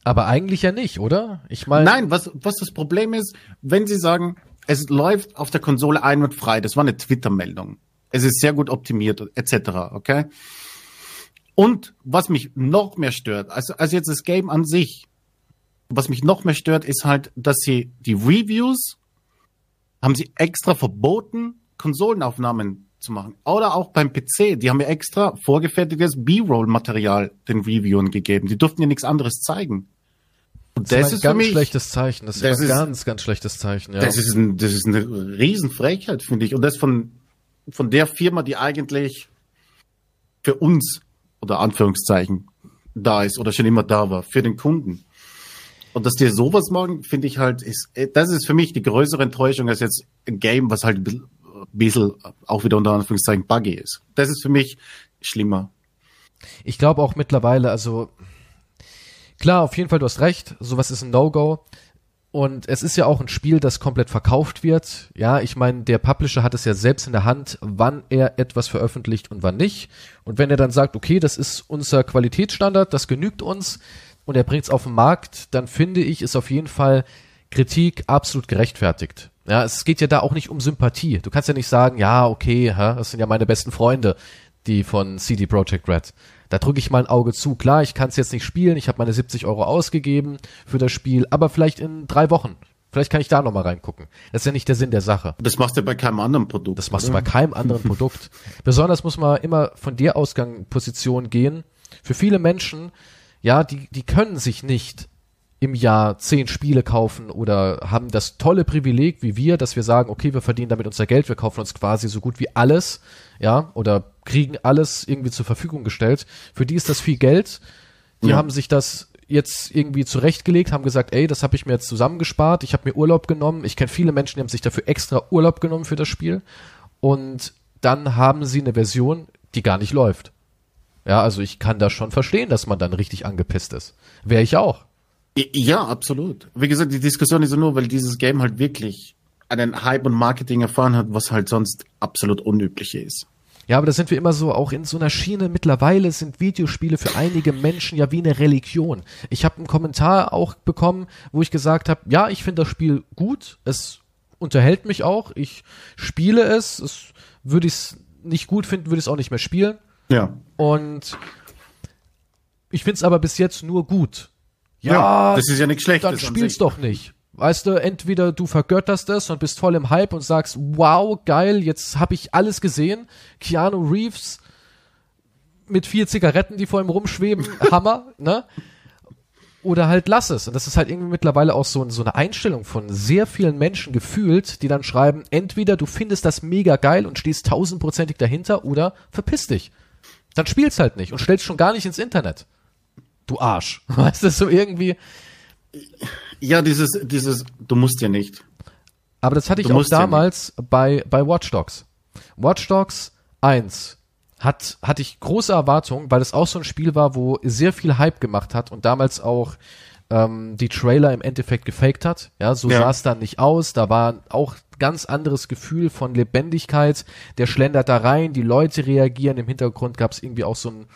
Aber eigentlich ja nicht, oder? Ich meine, Nein, was, was das Problem ist, wenn Sie sagen, es läuft auf der Konsole einwandfrei, das war eine Twitter-Meldung. Es ist sehr gut optimiert, etc., okay? Und was mich noch mehr stört, als, als jetzt das Game an sich, was mich noch mehr stört, ist halt, dass sie die Reviews haben sie extra verboten, Konsolenaufnahmen zu machen. Oder auch beim PC, die haben ja extra vorgefertigtes B-Roll-Material den Reviewern gegeben. Die durften ja nichts anderes zeigen. Und das, ist ein ganz schlechtes Zeichen. Das, das ist ein ist- ganz, ganz schlechtes Zeichen, ja. Das ist, ein, das ist eine Riesenfrechheit, finde ich. Und das von, von der Firma, die eigentlich für uns, oder Anführungszeichen, da ist oder schon immer da war, für den Kunden. Und dass die sowas machen, finde ich halt, ist, das ist für mich die größere Enttäuschung als jetzt ein Game, was halt ein bisschen, ein bisschen auch wieder unter Anführungszeichen buggy ist. Das ist für mich schlimmer. Ich glaube auch mittlerweile, also klar, auf jeden Fall, du hast recht, sowas ist ein No-Go. Und es ist ja auch ein Spiel, das komplett verkauft wird. Ja, ich meine, der Publisher hat es ja selbst in der Hand, wann er etwas veröffentlicht und wann nicht. Und wenn er dann sagt, okay, das ist unser Qualitätsstandard, das genügt uns und er bringt es auf den Markt, dann finde ich, ist auf jeden Fall Kritik absolut gerechtfertigt. Ja, es geht ja da auch nicht um Sympathie. Du kannst ja nicht sagen, ja, okay, hä, das sind ja meine besten Freunde, die von CD Projekt Red. Da drücke ich mal ein Auge zu. Klar, ich kann es jetzt nicht spielen, ich habe meine 70 Euro ausgegeben für das Spiel, aber vielleicht in drei Wochen. Vielleicht kann ich da nochmal reingucken. Das ist ja nicht der Sinn der Sache. Das machst du bei keinem anderen Produkt. Das machst du oder? bei keinem anderen (laughs) Produkt. Besonders muss man immer von der Ausgangsposition gehen. Für viele Menschen, ja, die, die können sich nicht im Jahr zehn Spiele kaufen oder haben das tolle Privileg wie wir, dass wir sagen, okay, wir verdienen damit unser Geld, wir kaufen uns quasi so gut wie alles, ja, oder kriegen alles irgendwie zur Verfügung gestellt. Für die ist das viel Geld. Die ja. haben sich das jetzt irgendwie zurechtgelegt, haben gesagt, ey, das habe ich mir jetzt zusammengespart, ich habe mir Urlaub genommen. Ich kenne viele Menschen, die haben sich dafür extra Urlaub genommen für das Spiel. Und dann haben sie eine Version, die gar nicht läuft. Ja, also ich kann das schon verstehen, dass man dann richtig angepisst ist. Wäre ich auch. Ja, absolut. Wie gesagt, die Diskussion ist nur, weil dieses Game halt wirklich einen Hype und Marketing erfahren hat, was halt sonst absolut unüblich ist. Ja, aber da sind wir immer so auch in so einer Schiene. Mittlerweile sind Videospiele für einige Menschen ja wie eine Religion. Ich habe einen Kommentar auch bekommen, wo ich gesagt habe, ja, ich finde das Spiel gut, es unterhält mich auch, ich spiele es, es würde ich es nicht gut finden, würde ich es auch nicht mehr spielen. Ja. Und ich finde es aber bis jetzt nur gut. Ja, ja das ist ja nichts Schlechtes. Dann spiel's doch nicht. Weißt du, entweder du vergötterst es und bist voll im Hype und sagst, wow, geil, jetzt habe ich alles gesehen. Keanu Reeves mit vier Zigaretten, die vor ihm rumschweben, (laughs) Hammer, ne? Oder halt lass es. Und das ist halt irgendwie mittlerweile auch so, so eine Einstellung von sehr vielen Menschen gefühlt, die dann schreiben, entweder du findest das mega geil und stehst tausendprozentig dahinter oder verpiss dich. Dann spiel's halt nicht und stellst schon gar nicht ins Internet. Du Arsch. (laughs) Weißt du, so irgendwie. Ja, dieses, dieses, du musst ja nicht. Aber das hatte ich auch damals ja bei, bei Watch Dogs. Watch Dogs 1 hat, hatte ich große Erwartungen, weil es auch so ein Spiel war, wo sehr viel Hype gemacht hat und damals auch ähm, die Trailer im Endeffekt gefaked hat. Ja, so ja. sah es dann nicht aus. Da war auch ganz anderes Gefühl von Lebendigkeit. Der schlendert da rein, die Leute reagieren. Im Hintergrund gab es irgendwie auch so, ein,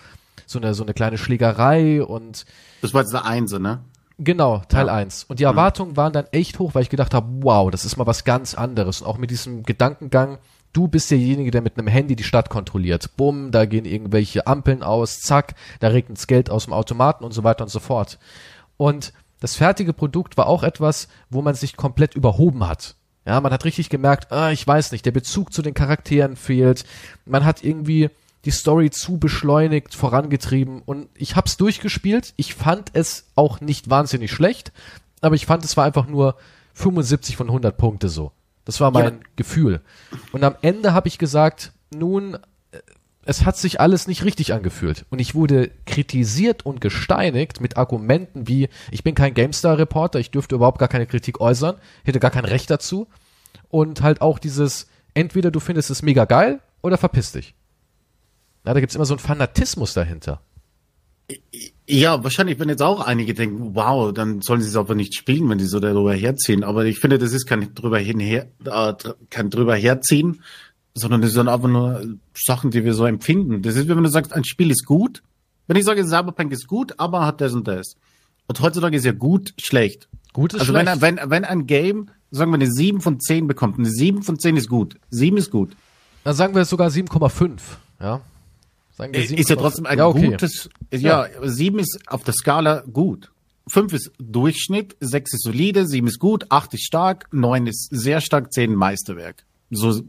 so, eine, so eine kleine Schlägerei und. Das war jetzt der Einse, ne? Genau, Teil ja. 1. Und die Erwartungen waren dann echt hoch, weil ich gedacht habe, wow, das ist mal was ganz anderes. Und auch mit diesem Gedankengang, du bist derjenige, der mit einem Handy die Stadt kontrolliert. Bumm, da gehen irgendwelche Ampeln aus, zack, da regnet's Geld aus dem Automaten und so weiter und so fort. Und das fertige Produkt war auch etwas, wo man sich komplett überhoben hat. Ja, man hat richtig gemerkt, ah, ich weiß nicht, der Bezug zu den Charakteren fehlt. Man hat irgendwie die Story zu beschleunigt vorangetrieben und ich hab's durchgespielt. Ich fand es auch nicht wahnsinnig schlecht, aber ich fand es war einfach nur 75 von 100 Punkte so. Das war mein ja. Gefühl. Und am Ende habe ich gesagt, nun, äh, es hat sich alles nicht richtig angefühlt. Und ich wurde kritisiert und gesteinigt mit Argumenten wie, ich bin kein GameStar-Reporter, ich dürfte überhaupt gar keine Kritik äußern, hätte gar kein Recht dazu. Und halt auch dieses, entweder du findest es mega geil oder verpiss dich. Ja, da gibt's immer so einen Fanatismus dahinter. Ja, wahrscheinlich, wenn jetzt auch einige denken, wow, dann sollen sie es aber nicht spielen, wenn die so darüber herziehen. Aber ich finde, das ist kein drüber hinher, äh, kein drüber herziehen, sondern das sind einfach nur Sachen, die wir so empfinden. Das ist, wenn du sagst, ein Spiel ist gut. Wenn ich sage, Cyberpunk ist gut, aber hat das und das. Und heutzutage ist ja gut schlecht. Gut ist also schlecht. Also wenn, wenn, wenn ein Game, sagen wir, eine 7 von 10 bekommt, eine 7 von 10 ist gut. 7 ist gut. Dann sagen wir sogar 7,5, ja. Sagen wir 7, ist ja trotzdem ein ja, okay. gutes, ja, ja, 7 ist auf der Skala gut. 5 ist Durchschnitt, 6 ist solide, 7 ist gut, 8 ist stark, 9 ist sehr stark, 10 Meisterwerk. So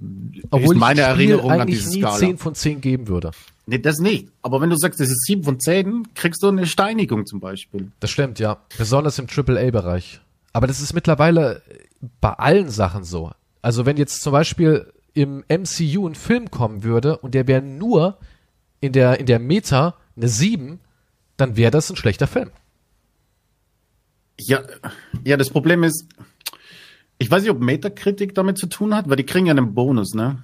Obwohl ist meine Erinnerung an diese Skala. Obwohl ich 10 von 10 geben würde. Nee, das nicht. Aber wenn du sagst, das ist 7 von 10, kriegst du eine Steinigung zum Beispiel. Das stimmt, ja. Besonders im AAA-Bereich. Aber das ist mittlerweile bei allen Sachen so. Also wenn jetzt zum Beispiel im MCU ein Film kommen würde und der wäre nur in der, in der Meta eine 7, dann wäre das ein schlechter Film. Ja, ja, das Problem ist, ich weiß nicht, ob Metakritik damit zu tun hat, weil die kriegen ja einen Bonus, ne?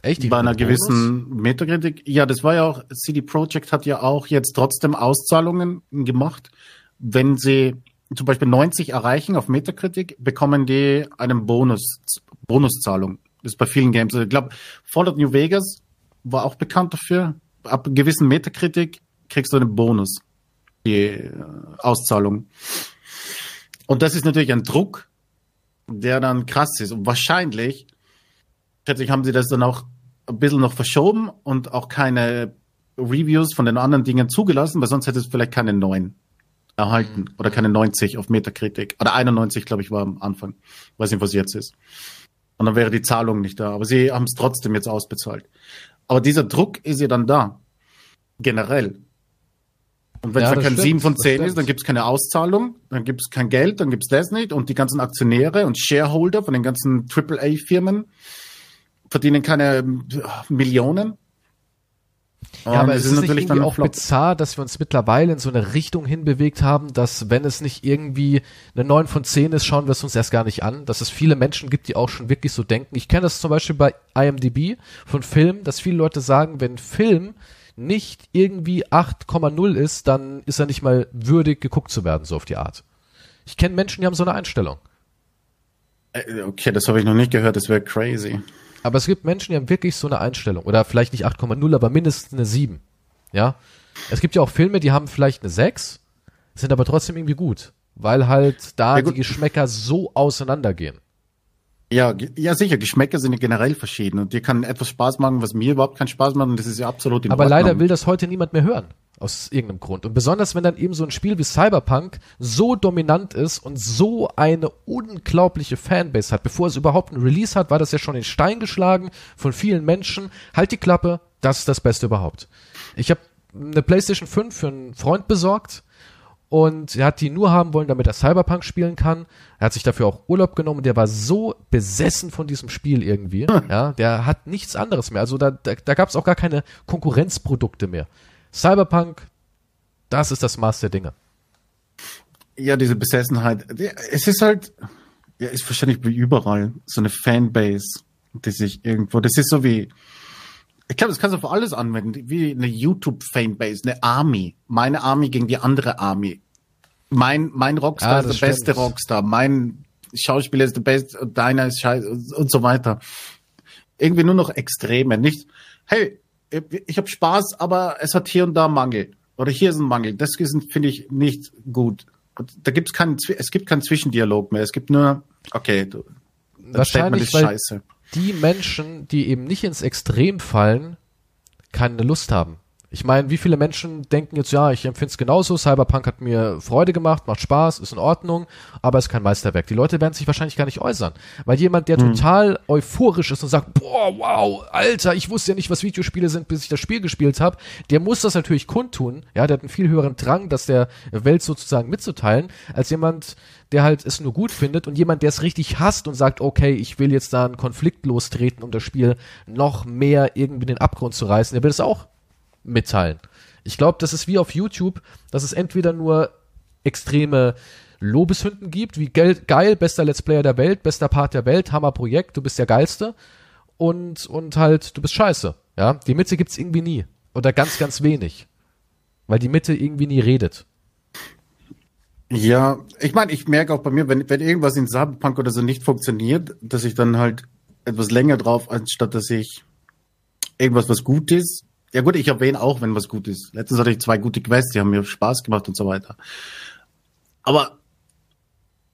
Echt? Die Bei einer gewissen Metakritik. Ja, das war ja auch, CD Projekt hat ja auch jetzt trotzdem Auszahlungen gemacht. Wenn sie zum Beispiel 90 erreichen auf Metakritik, bekommen die einen Bonus, Bonuszahlung. Das ist bei vielen Games. Also ich glaube, Fallout New Vegas war auch bekannt dafür ab gewissen Metakritik kriegst du einen Bonus, die äh, Auszahlung. Und das ist natürlich ein Druck, der dann krass ist. Und wahrscheinlich, schätze ich, haben sie das dann auch ein bisschen noch verschoben und auch keine Reviews von den anderen Dingen zugelassen, weil sonst hätte es vielleicht keine neuen erhalten mhm. oder keine 90 auf Metakritik. Oder 91, glaube ich, war am Anfang. Weiß nicht, was jetzt ist. Und dann wäre die Zahlung nicht da. Aber sie haben es trotzdem jetzt ausbezahlt. Aber dieser Druck ist ja dann da. Generell. Und wenn Ja, es dann kein stimmt, 7 von das 10 stimmt. ist, dann gibt es keine Auszahlung, dann gibt es kein Geld, dann gibt es das nicht. Und die ganzen Aktionäre und Shareholder von den ganzen AAA-Firmen verdienen keine ähm, Millionen. Ja, aber Und es ist nicht irgendwie ein auch Flop. bizarr, dass wir uns mittlerweile in so eine Richtung hinbewegt haben, dass wenn es nicht irgendwie eine 9 von 10 ist, schauen wir es uns erst gar nicht an. Dass es viele Menschen gibt, die auch schon wirklich so denken. Ich kenne das zum Beispiel bei IMDb von Filmen, dass viele Leute sagen, wenn Film nicht irgendwie 8,0 ist, dann ist er nicht mal würdig geguckt zu werden, so auf die Art. Ich kenne Menschen, die haben so eine Einstellung. Äh, Okay, das habe ich noch nicht gehört, das wäre crazy. Aber es gibt Menschen, die haben wirklich so eine Einstellung. Oder vielleicht nicht 8,0, aber mindestens eine 7. Ja. Es gibt ja auch Filme, die haben vielleicht eine 6, sind aber trotzdem irgendwie gut. Weil halt da Ja, die. Geschmäcker so auseinandergehen. Ja, ja, sicher, Geschmäcker sind ja generell verschieden und dir kann etwas Spaß machen, was mir überhaupt keinen Spaß macht und das ist ja absolut in Aber Ordnung. leider will das heute niemand mehr hören. Aus irgendeinem Grund. Und besonders wenn dann eben so ein Spiel wie Cyberpunk so dominant ist und so eine unglaubliche Fanbase hat. Bevor es überhaupt ein Release hat, war das ja schon in Stein geschlagen von vielen Menschen. Halt die Klappe, das ist das Beste überhaupt. Ich habe eine PlayStation 5 für einen Freund besorgt und er hat die nur haben wollen, damit er Cyberpunk spielen kann. Er hat sich dafür auch Urlaub genommen. Der war so besessen von diesem Spiel irgendwie. Ja, der hat nichts anderes mehr. Also da, da, da gab es auch gar keine Konkurrenzprodukte mehr. Cyberpunk, das ist das Maß der Dinge. Ja, diese Besessenheit. Es ist halt, ja, ist wahrscheinlich wie überall so eine Fanbase, die sich irgendwo, das ist so wie, ich glaube, das kannst du auf alles anwenden, wie eine YouTube-Fanbase, eine Army. Meine Army gegen die andere Army. Mein, mein Rockstar Ja, ist der beste stimmt. Rockstar, mein Schauspieler ist der beste, deiner ist scheiße und so weiter. Irgendwie nur noch Extreme, nicht, hey, ich habe Spaß, aber es hat hier und da Mangel. Oder hier ist ein Mangel. Das finde ich, nicht gut. Und da gibt's keinen, es gibt keinen Zwischendialog mehr. Es gibt nur, okay, du, Wahrscheinlich, weil scheiße. die Menschen, die eben nicht ins Extrem fallen, keine Lust haben. Ich meine, wie viele Menschen denken jetzt, ja, ich empfinde es genauso, Cyberpunk hat mir Freude gemacht, macht Spaß, ist in Ordnung, aber ist kein Meisterwerk. Die Leute werden sich wahrscheinlich gar nicht äußern. Weil jemand, der total euphorisch ist und sagt, boah, wow, Alter, ich wusste ja nicht, was Videospiele sind, bis ich das Spiel gespielt habe, der muss das natürlich kundtun. Ja, der hat einen viel höheren Drang, das der Welt sozusagen mitzuteilen, als jemand, der halt es nur gut findet und jemand, der es richtig hasst und sagt, okay, ich will jetzt da einen Konflikt lostreten, um das Spiel noch mehr irgendwie in den Abgrund zu reißen, der will es auch mitteilen. Ich glaube, das ist wie auf YouTube, dass es entweder nur extreme Lobeshünden gibt, wie geil, geil, bester Let's Player der Welt, bester Part der Welt, Hammer Projekt, du bist der geilste und und halt du bist scheiße, ja? Die Mitte gibt's irgendwie nie oder ganz ganz wenig, weil die Mitte irgendwie nie redet. Ja, ich meine, ich merke auch bei mir, wenn, wenn irgendwas in Cyberpunk oder so nicht funktioniert, dass ich dann halt etwas länger drauf, anstatt dass ich irgendwas, was gut ist. Ja gut, ich erwähne auch, wenn was gut ist. Letztens hatte ich zwei gute Quests, die haben mir Spaß gemacht und so weiter. Aber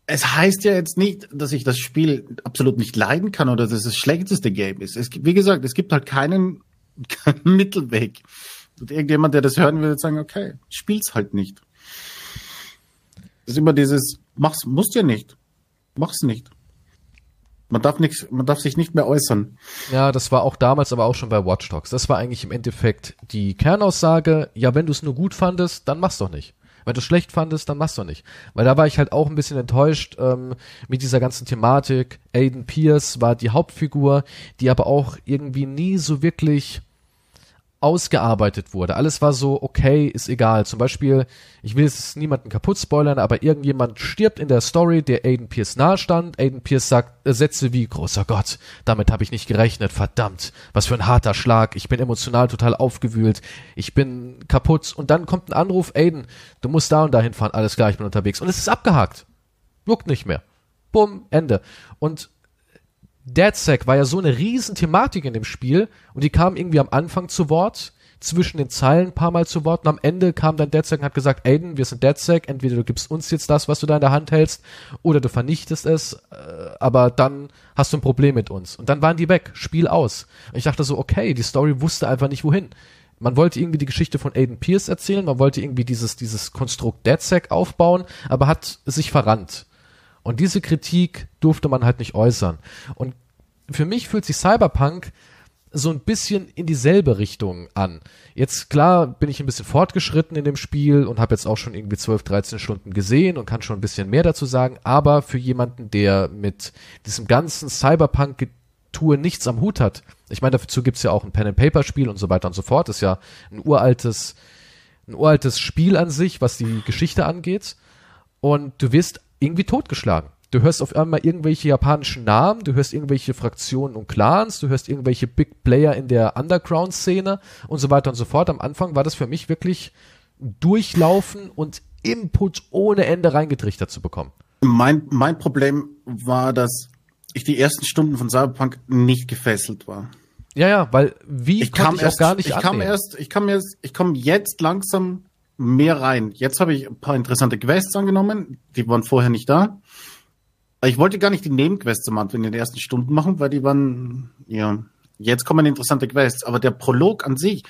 es heißt ja jetzt nicht, dass ich das Spiel absolut nicht leiden kann oder dass es das schlechteste Game ist. Es, wie gesagt, es gibt halt keinen, keinen (laughs) Mittelweg. Und irgendjemand, der das hören will, wird sagen, okay, spiel's halt nicht. Das ist immer dieses, mach's, musst ja nicht. Mach's nicht. Man darf nichts, man darf sich nicht mehr äußern. Ja, das war auch damals, aber auch schon bei Watch Dogs. Das war eigentlich im Endeffekt die Kernaussage, ja, wenn du es nur gut fandest, dann mach's doch nicht. Wenn du es schlecht fandest, dann mach's doch nicht. Weil da war ich halt auch ein bisschen enttäuscht ähm, mit dieser ganzen Thematik. Aiden Pierce war die Hauptfigur, die aber auch irgendwie nie so wirklich ausgearbeitet wurde. Alles war so, okay, ist egal. Zum Beispiel, ich will jetzt niemanden kaputt spoilern, aber irgendjemand stirbt in der Story, der Aiden Pierce nahestand. Aiden Pierce sagt äh, Sätze wie, großer Gott, damit habe ich nicht gerechnet, verdammt, was für ein harter Schlag, ich bin emotional total aufgewühlt, ich bin kaputt. Und dann kommt ein Anruf, Aiden, du musst da und dahin fahren, alles klar, ich bin unterwegs. Und es ist abgehakt. Juckt nicht mehr. Bumm, Ende. Und DeadSec war ja so eine riesen Thematik in dem Spiel und die kam irgendwie am Anfang zu Wort, zwischen den Zeilen ein paar Mal zu Wort und am Ende kam dann DeadSec und hat gesagt, Aiden, wir sind DeadSec, entweder du gibst uns jetzt das, was du da in der Hand hältst, oder du vernichtest es, äh, aber dann hast du ein Problem mit uns. Und dann waren die weg, Spiel aus. Und ich dachte so, okay, die Story wusste einfach nicht wohin. Man wollte irgendwie die Geschichte von Aiden Pierce erzählen, man wollte irgendwie dieses, dieses Konstrukt DeadSec aufbauen, aber hat sich verrannt. Und diese Kritik durfte man halt nicht äußern. Und für mich fühlt sich Cyberpunk so ein bisschen in dieselbe Richtung an. Jetzt klar bin ich ein bisschen fortgeschritten in dem Spiel und habe jetzt auch schon irgendwie 12, 13 Stunden gesehen und kann schon ein bisschen mehr dazu sagen, aber für jemanden, der mit diesem ganzen Cyberpunk-Tour nichts am Hut hat, ich meine, dazu gibt's ja auch ein Pen-and-Paper-Spiel und so weiter und so fort, ist ja ein uraltes, ein uraltes Spiel an sich, was die Geschichte angeht und du wirst irgendwie totgeschlagen. Du hörst auf einmal irgendwelche japanischen Namen, du hörst irgendwelche Fraktionen und Clans, du hörst irgendwelche Big Player in der Underground-Szene und so weiter und so fort. Am Anfang war das für mich wirklich durchlaufen und Input ohne Ende reingetrichtert zu bekommen. Mein, mein Problem war, dass ich die ersten Stunden von Cyberpunk nicht gefesselt war. Ja, ja, weil wie Ich kam ich erst, auch gar nicht ich kam erst, ich kam erst, ich komme jetzt langsam mehr rein. Jetzt habe ich ein paar interessante Quests angenommen, die waren vorher nicht da. Ich wollte gar nicht die Nebenquests am Anfang in den ersten Stunden machen, weil die waren, ja, jetzt kommen interessante Quests, aber der Prolog an sich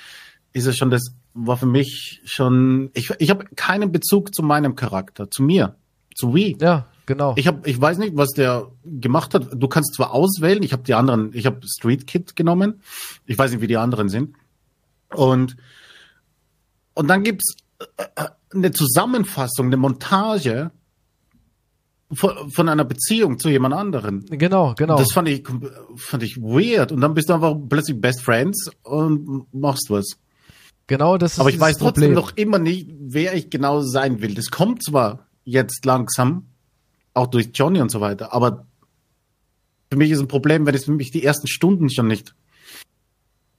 ist ja schon das, war für mich schon, ich, ich habe keinen Bezug zu meinem Charakter, zu mir, zu Wii. Ja, genau. Ich habe, ich weiß nicht, was der gemacht hat. Du kannst zwar auswählen, ich habe die anderen, ich habe Street Kid genommen. Ich weiß nicht, wie die anderen sind. Und und dann gibt's eine Zusammenfassung, eine Montage von, von einer Beziehung zu jemand anderen. genau, genau. Das fand ich fand ich weird. Und dann bist du einfach plötzlich Best Friends und machst was. genau, das ist Aber ich weiß trotzdem Problem. noch immer nicht, wer ich genau sein will. Das kommt zwar jetzt langsam, auch durch Johnny und so weiter, aber für mich ist ein Problem, wenn es mich die ersten Stunden schon nicht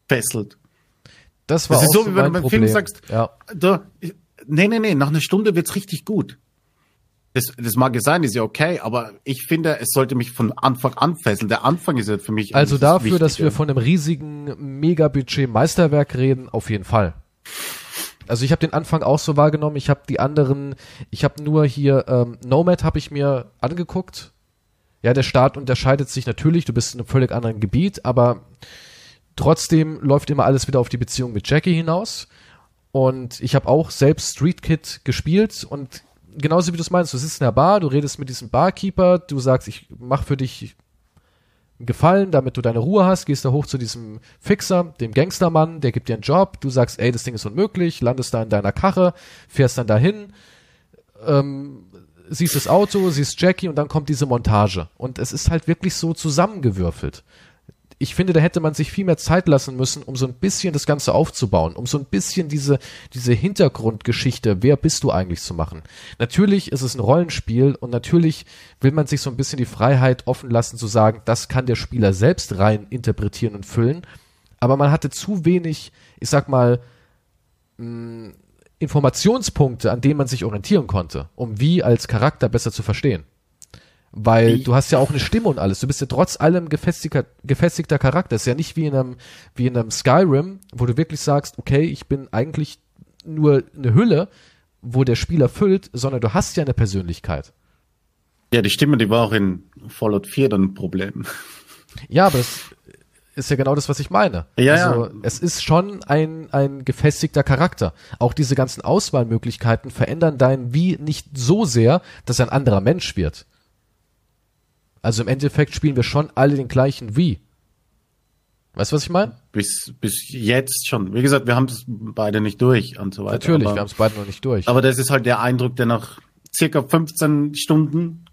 fesselt. Das war Das ist so, wie wenn du beim Problem. Film sagst, ja. Da, nee, nee, nee, nach einer Stunde wird's richtig gut. Das, das mag ja sein, ist ja okay, aber ich finde, es sollte mich von Anfang an fesseln. Der Anfang ist ja für mich Also dafür, dass Wichtige. wir von einem riesigen Megabudget Meisterwerk reden, auf jeden Fall. Also ich habe den Anfang auch so wahrgenommen. Ich habe die anderen, ich habe nur hier ähm, Nomad habe ich mir angeguckt. Ja, der Start unterscheidet sich natürlich. Du bist in einem völlig anderen Gebiet, aber trotzdem läuft immer alles wieder auf die Beziehung mit Jackie hinaus. Und ich habe auch selbst Street Kid gespielt und genauso wie du es meinst, du sitzt in der Bar, du redest mit diesem Barkeeper, du sagst, ich mach für dich einen Gefallen, damit du deine Ruhe hast, gehst da hoch zu diesem Fixer, dem Gangstermann, der gibt dir einen Job, du sagst, ey, das Ding ist unmöglich, landest da in deiner Karre, fährst dann dahin, ähm, siehst das Auto, siehst Jackie und dann kommt diese Montage. Und es ist halt wirklich so zusammengewürfelt. Ich finde, da hätte man sich viel mehr Zeit lassen müssen, um so ein bisschen das Ganze aufzubauen, um so ein bisschen diese, diese Hintergrundgeschichte, wer bist du eigentlich zu machen. Natürlich ist es ein Rollenspiel und natürlich will man sich so ein bisschen die Freiheit offen lassen zu sagen, das kann der Spieler selbst rein interpretieren und füllen. Aber man hatte zu wenig, ich sag mal, mh, Informationspunkte, an denen man sich orientieren konnte, um wie als Charakter besser zu verstehen. Weil Wie- du hast ja auch eine Stimme und alles. Du bist ja trotz allem gefestigter, gefestigter Charakter. Es ist ja nicht wie in einem, wie in einem Skyrim, wo du wirklich sagst, okay, ich bin eigentlich nur eine Hülle, wo der Spieler füllt, sondern du hast ja eine Persönlichkeit. Ja, die Stimme, die war auch in Fallout 4 dann ein Problem. Ja, aber das ist ja genau das, was ich meine. Ja, also, ja. es ist schon ein, ein gefestigter Charakter. Auch diese ganzen Auswahlmöglichkeiten verändern dein Wie nicht so sehr, dass er ein anderer Mensch wird. Also im Endeffekt spielen wir schon alle den gleichen Wie. Weißt du, was ich meine? Bis, bis jetzt schon. Wie gesagt, wir haben es beide nicht durch und so weiter. Natürlich, aber, wir haben es beide noch nicht durch. aber das ist halt der Eindruck, der nach circa 15 Stunden,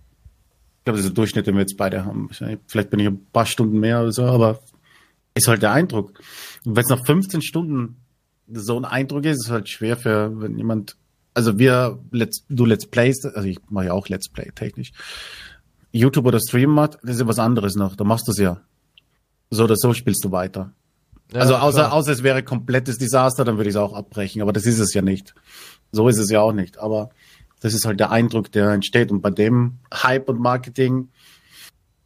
ich glaube, das ist der Durchschnitt, den wir jetzt beide haben. Vielleicht bin ich ein paar Stunden mehr oder so, aber ist halt der Eindruck. Und wenn es nach 15 Stunden so ein Eindruck ist, ist es halt schwer für, wenn jemand, also wir, let's, du Let's Plays, also ich mache ja auch Let's Play technisch. YouTube oder Stream macht, das ist ja was anderes noch. Da machst du es ja. So oder so spielst du weiter. Ja, also außer, klar. außer es wäre komplettes Desaster, dann würde ich es auch abbrechen. Aber das ist es ja nicht. So ist es ja auch nicht. Aber das ist halt der Eindruck, der entsteht. Und bei dem Hype und Marketing,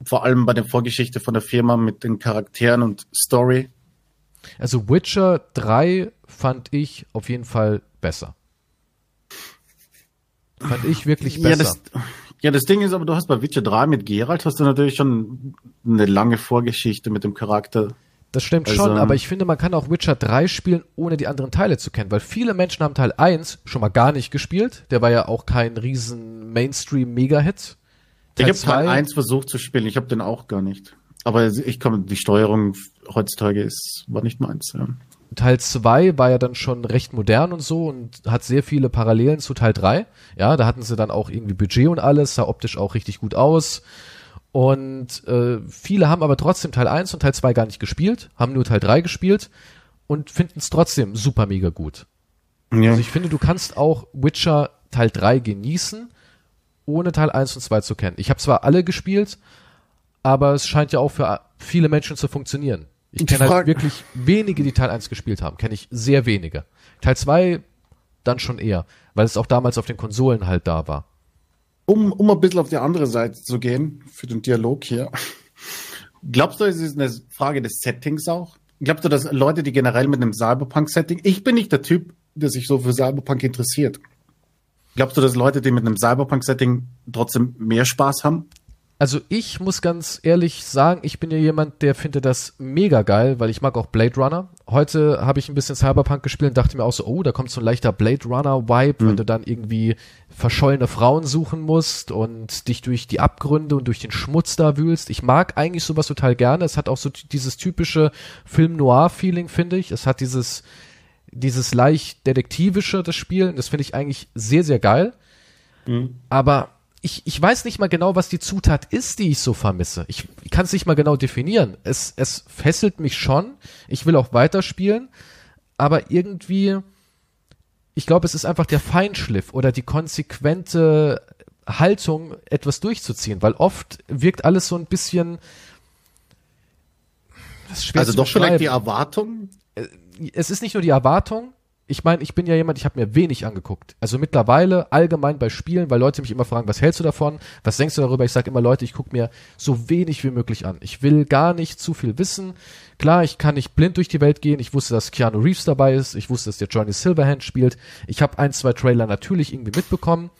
vor allem bei der Vorgeschichte von der Firma mit den Charakteren und Story, Also Witcher 3 fand ich auf jeden Fall besser. Fand ich wirklich besser. Ja ja, das Ding ist aber, du hast bei Witcher 3 mit Geralt hast du natürlich schon eine lange Vorgeschichte mit dem Charakter. Das stimmt Also- schon, aber ich finde, man kann auch Witcher 3 spielen, ohne die anderen Teile zu kennen, weil viele Menschen haben Teil 1 schon mal gar nicht gespielt. Der war ja auch kein riesen Mainstream-Mega-Hit. Ich habe Teil 2 1 versucht zu spielen, ich habe den auch gar nicht. Aber ich komme, die Steuerung heutzutage ist, war nicht meins. Ja. Teil 2 war ja dann schon recht modern und so und hat sehr viele Parallelen zu Teil 3. Ja, da hatten sie dann auch irgendwie Budget und alles, sah optisch auch richtig gut aus. Und äh, viele haben aber trotzdem Teil 1 und Teil 2 gar nicht gespielt, haben nur Teil 3 gespielt und finden es trotzdem super mega gut. Ja. Also ich finde, du kannst auch Witcher Teil 3 genießen, ohne Teil 1 und 2 zu kennen. Ich habe zwar alle gespielt, aber es scheint ja auch für viele Menschen zu funktionieren. Ich kenne halt wirklich wenige, die Teil 1 gespielt haben. Kenne ich sehr wenige. Teil 2 dann schon eher, weil es auch damals auf den Konsolen halt da war. Um, um ein bisschen auf die andere Seite zu gehen, für den Dialog hier. Glaubst du, es ist eine Frage des Settings auch? Glaubst du, dass Leute, die generell mit einem Cyberpunk-Setting, ich bin nicht der Typ, der sich so für Cyberpunk interessiert. Glaubst du, dass Leute, die mit einem Cyberpunk-Setting trotzdem mehr Spaß haben? Also ich muss ganz ehrlich sagen, ich bin ja jemand, der findet das mega geil, weil ich mag auch Blade Runner. Heute habe ich ein bisschen Cyberpunk gespielt und dachte mir auch so, oh, da kommt so ein leichter Blade Runner Vibe, mhm. wenn du dann irgendwie verschollene Frauen suchen musst und dich durch die Abgründe und durch den Schmutz da wühlst. Ich mag eigentlich sowas total gerne. Es hat auch so dieses typische Film Noir Feeling, finde ich. Es hat dieses dieses leicht detektivische das Spiel. Das finde ich eigentlich sehr sehr geil. Mhm. Aber ich, ich weiß nicht mal genau, was die Zutat ist, die ich so vermisse. Ich, ich kann es nicht mal genau definieren. Es, es fesselt mich schon. Ich will auch weiterspielen. Aber irgendwie, ich glaube, es ist einfach der Feinschliff oder die konsequente Haltung, etwas durchzuziehen, weil oft wirkt alles so ein bisschen. also doch vielleicht die Erwartung? Äh, es ist nicht nur die Erwartung, ich meine, ich bin ja jemand, ich habe mir wenig angeguckt. Also mittlerweile allgemein bei Spielen, weil Leute mich immer fragen, was hältst du davon? Was denkst du darüber? Ich sage immer, Leute, ich gucke mir so wenig wie möglich an. Ich will gar nicht zu viel wissen. Klar, ich kann nicht blind durch die Welt gehen. Ich wusste, dass Keanu Reeves dabei ist. Ich wusste, dass der Johnny Silverhand spielt. Ich habe ein, zwei Trailer natürlich irgendwie mitbekommen.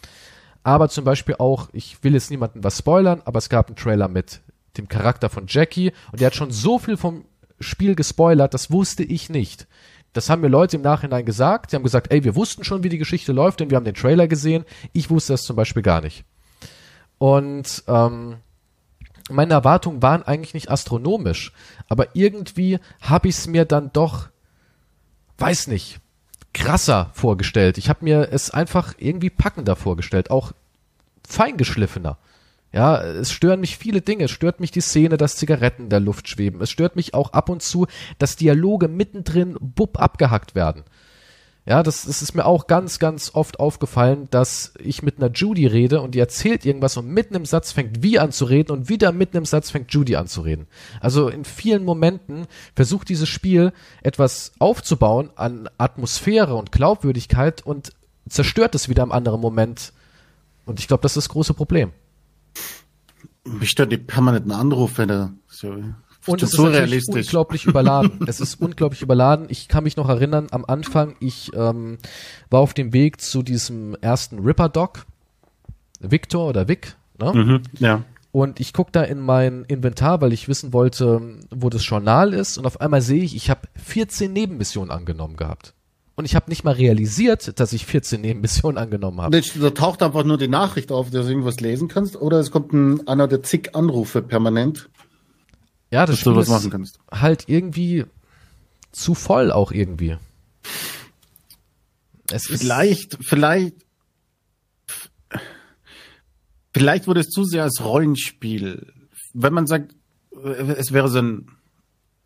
Aber zum Beispiel auch, ich will jetzt niemandem was spoilern, aber es gab einen Trailer mit dem Charakter von Jackie und der hat schon so viel vom Spiel gespoilert, das wusste ich nicht. Das haben mir Leute im Nachhinein gesagt. Sie haben gesagt, ey, wir wussten schon, wie die Geschichte läuft, denn wir haben den Trailer gesehen. Ich wusste das zum Beispiel gar nicht. Und ähm, meine Erwartungen waren eigentlich nicht astronomisch, aber irgendwie habe ich es mir dann doch, weiß nicht, krasser vorgestellt. Ich habe mir es einfach irgendwie packender vorgestellt, auch feingeschliffener. Ja, es stören mich viele Dinge. Es stört mich die Szene, dass Zigaretten in der Luft schweben. Es stört mich auch ab und zu, dass Dialoge mittendrin bub abgehackt werden. Ja, das, das ist mir auch ganz, ganz oft aufgefallen, dass ich mit einer Judy rede und die erzählt irgendwas und mitten im Satz fängt wie an zu reden und wieder mitten im Satz fängt Judy an zu reden. Also in vielen Momenten versucht dieses Spiel etwas aufzubauen an Atmosphäre und Glaubwürdigkeit und zerstört es wieder im anderen Moment. Und ich glaube, das ist das große Problem. Mich stört die permanenten Anrufe. Da. So, und es ist natürlich unglaublich (laughs) überladen. es ist unglaublich überladen. Ich kann mich noch erinnern, am Anfang, ich ähm, war auf dem Weg zu diesem ersten Ripper-Doc. Victor oder Vic, ne? Mhm, ja. Und ich guck da in mein Inventar, weil ich wissen wollte, wo das Journal ist. Und auf einmal sehe ich, ich habe 14 Nebenmissionen angenommen gehabt und ich habe nicht mal realisiert, dass ich 14 Nebenmissionen angenommen habe. Da taucht einfach nur die Nachricht auf, dass du irgendwas lesen kannst, oder es kommt ein, einer der zig Anrufe permanent. Ja, das Spiel ist halt irgendwie zu voll auch irgendwie. Es vielleicht, vielleicht, vielleicht wurde es zu sehr als Rollenspiel. Wenn man sagt, es wäre so ein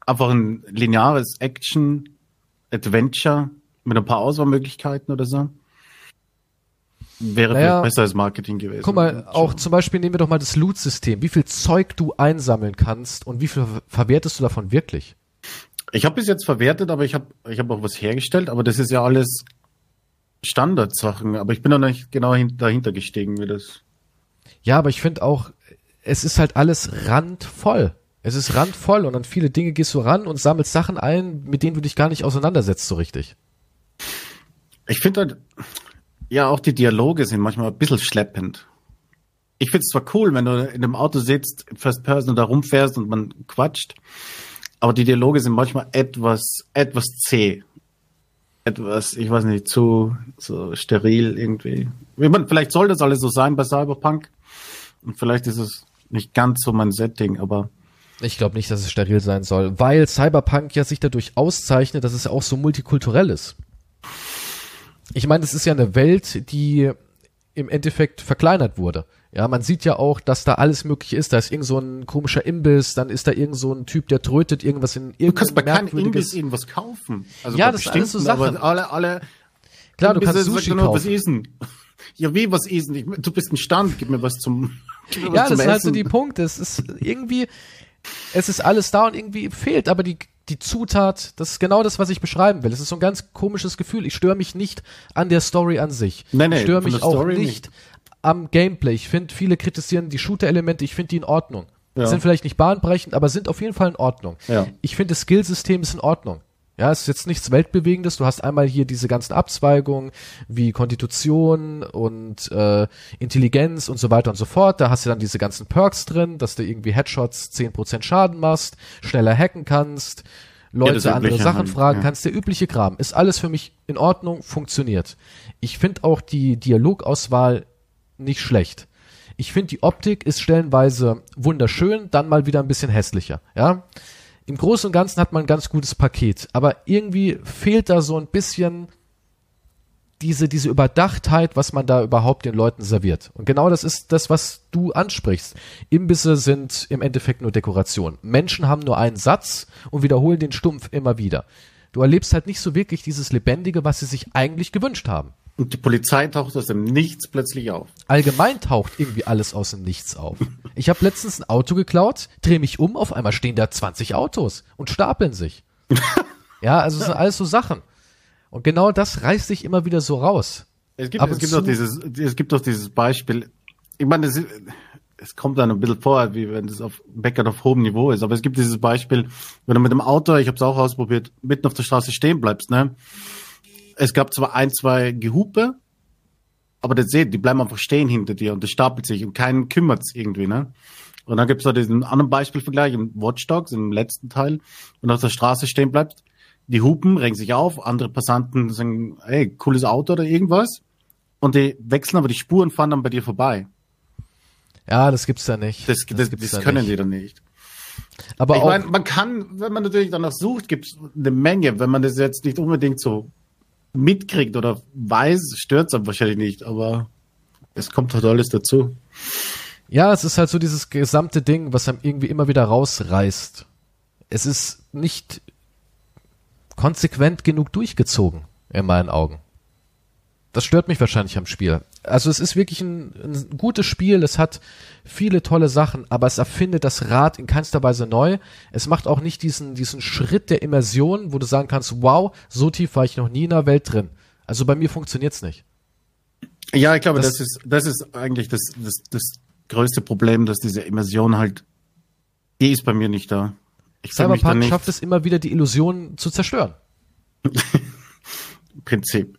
einfach ein lineares Action Adventure, mit ein paar Auswahlmöglichkeiten oder so. Wäre naja, besser als Marketing gewesen. Guck mal, auch zum Beispiel nehmen wir doch mal das Loot-System. Wie viel Zeug du einsammeln kannst und wie viel verwertest du davon wirklich? Ich habe bis jetzt verwertet, aber ich habe ich hab auch was hergestellt, aber das ist ja alles Standardsachen. Aber ich bin noch nicht genau dahinter gestiegen, wie das. Ja, aber ich finde auch, es ist halt alles randvoll. Es ist randvoll und an viele Dinge gehst du ran und sammelst Sachen ein, mit denen du dich gar nicht auseinandersetzt so richtig. Ich finde halt, ja, auch die Dialoge sind manchmal ein bisschen schleppend. Ich finde es zwar cool, wenn du in einem Auto sitzt, First Person da rumfährst und man quatscht, aber die Dialoge sind manchmal etwas, etwas zäh. Etwas, ich weiß nicht, zu so steril irgendwie. Meine, vielleicht soll das alles so sein bei Cyberpunk. Und vielleicht ist es nicht ganz so mein Setting, aber Ich glaube nicht, dass es steril sein soll, weil Cyberpunk ja sich dadurch auszeichnet, dass es auch so multikulturell ist. Ich meine, es ist ja eine Welt, die im Endeffekt verkleinert wurde. Ja, man sieht ja auch, dass da alles möglich ist. Da ist irgend so ein komischer Imbiss, dann ist da irgend so ein Typ, der trötet irgendwas in irgendein Du kannst bei keinem Imbiss irgendwas kaufen. Also ja, das sind alles so Sachen. Alle, alle Klar, du kannst Sushi nur, kaufen. Was essen? (laughs) Ja, wie was essen? Ich, du bist ein Stand, gib mir was zum (laughs) was Ja, zum das sind halt so die Punkte. Es ist irgendwie, es ist alles da und irgendwie fehlt aber die, die Zutat, das ist genau das, was ich beschreiben will. Es ist so ein ganz komisches Gefühl. Ich störe mich nicht an der Story an sich. Nee, nee, ich störe mich auch nicht, nicht. am Gameplay. Ich finde, viele kritisieren die Shooter-Elemente, ich finde die in Ordnung. Ja. Sind vielleicht nicht bahnbrechend, aber sind auf jeden Fall in Ordnung. Ja. Ich finde, das Skillsystem ist in Ordnung. Ja, es ist jetzt nichts Weltbewegendes. Du hast einmal hier diese ganzen Abzweigungen wie Konstitution und äh, Intelligenz und so weiter und so fort. Da hast du dann diese ganzen Perks drin, dass du irgendwie Headshots 10% Schaden machst, schneller hacken kannst, Leute das andere Sachen halt, fragen ja. kannst. Der übliche Kram ist alles für mich in Ordnung, funktioniert. Ich finde auch die Dialogauswahl nicht schlecht. Ich finde die Optik ist stellenweise wunderschön, dann mal wieder ein bisschen hässlicher, ja. Im Großen und Ganzen hat man ein ganz gutes Paket, aber irgendwie fehlt da so ein bisschen diese, diese Überdachtheit, was man da überhaupt den Leuten serviert. Und genau das ist das, was du ansprichst. Imbisse sind im Endeffekt nur Dekoration. Menschen haben nur einen Satz und wiederholen den stumpf immer wieder. Du erlebst halt nicht so wirklich dieses Lebendige, was sie sich eigentlich gewünscht haben. Und die Polizei taucht aus dem Nichts plötzlich auf. Allgemein taucht irgendwie alles aus dem Nichts auf. Ich habe letztens ein Auto geklaut, drehe mich um, auf einmal stehen da 20 Autos und stapeln sich. (laughs) ja, also es sind alles so Sachen. Und genau das reißt sich immer wieder so raus. Es gibt, Ab es gibt doch dieses, es gibt doch dieses Beispiel. Ich meine, es, es kommt dann ein bisschen vor, wie wenn das auf Bäckern auf hohem Niveau ist. Aber es gibt dieses Beispiel, wenn du mit dem Auto, ich habe es auch ausprobiert, mitten auf der Straße stehen bleibst, ne? Es gab zwar ein, zwei Gehupe, aber das seht, die bleiben einfach stehen hinter dir und das stapelt sich und keinen kümmert's irgendwie, ne? Und dann gibt's noch diesen anderen Beispielvergleich im Watch Dogs, im letzten Teil, wenn du auf der Straße stehen bleibst, die Hupen regen sich auf, andere Passanten sagen, ey, cooles Auto oder irgendwas. Und die wechseln aber die Spuren, fahren dann bei dir vorbei. Ja, das gibt's da nicht. Das, das, das, da können nicht. die dann nicht. Aber ich meine, man kann, wenn man natürlich danach sucht, gibt's eine Menge. Wenn man das jetzt nicht unbedingt so mitkriegt oder weiß, stört's einem wahrscheinlich nicht. Aber es kommt halt alles dazu. ja, es ist halt so dieses gesamte Ding, was einem irgendwie immer wieder rausreißt. Es ist nicht konsequent genug durchgezogen, in meinen Augen. Das stört mich wahrscheinlich am Spiel. Also es ist wirklich ein, ein gutes Spiel, es hat viele tolle Sachen, aber es erfindet das Rad in keinster Weise neu. Es macht auch nicht diesen, diesen Schritt der Immersion, wo du sagen kannst, wow, so tief war ich noch nie in der Welt drin. Also bei mir funktioniert's nicht. Ja, ich glaube, Das- das, ist, das ist eigentlich das, das, das größte Problem, dass diese Immersion halt, die ist bei mir nicht da. Ich Cyberpunk schafft es immer wieder, die Illusion zu zerstören. (laughs) Prinzip.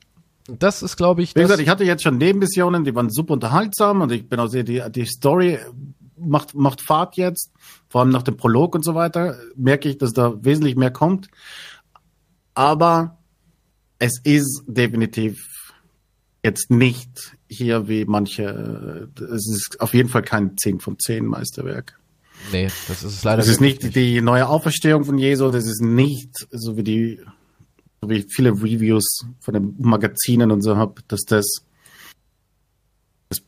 Das ist, glaube ich, Wie gesagt, ich hatte jetzt schon Nebenmissionen, die waren super unterhaltsam und ich bin auch sehr, die, die Story macht, macht Fahrt jetzt, vor allem nach dem Prolog und so weiter, merke ich, dass da wesentlich mehr kommt. Aber es ist definitiv jetzt nicht hier wie manche, äh, es ist auf jeden Fall kein 10 von 10 Meisterwerk. nee, das ist es leider Das ist nicht die neue Auferstehung von Jesu, das ist nicht so wie die, wie viele Reviews von den Magazinen und so hab, dass das das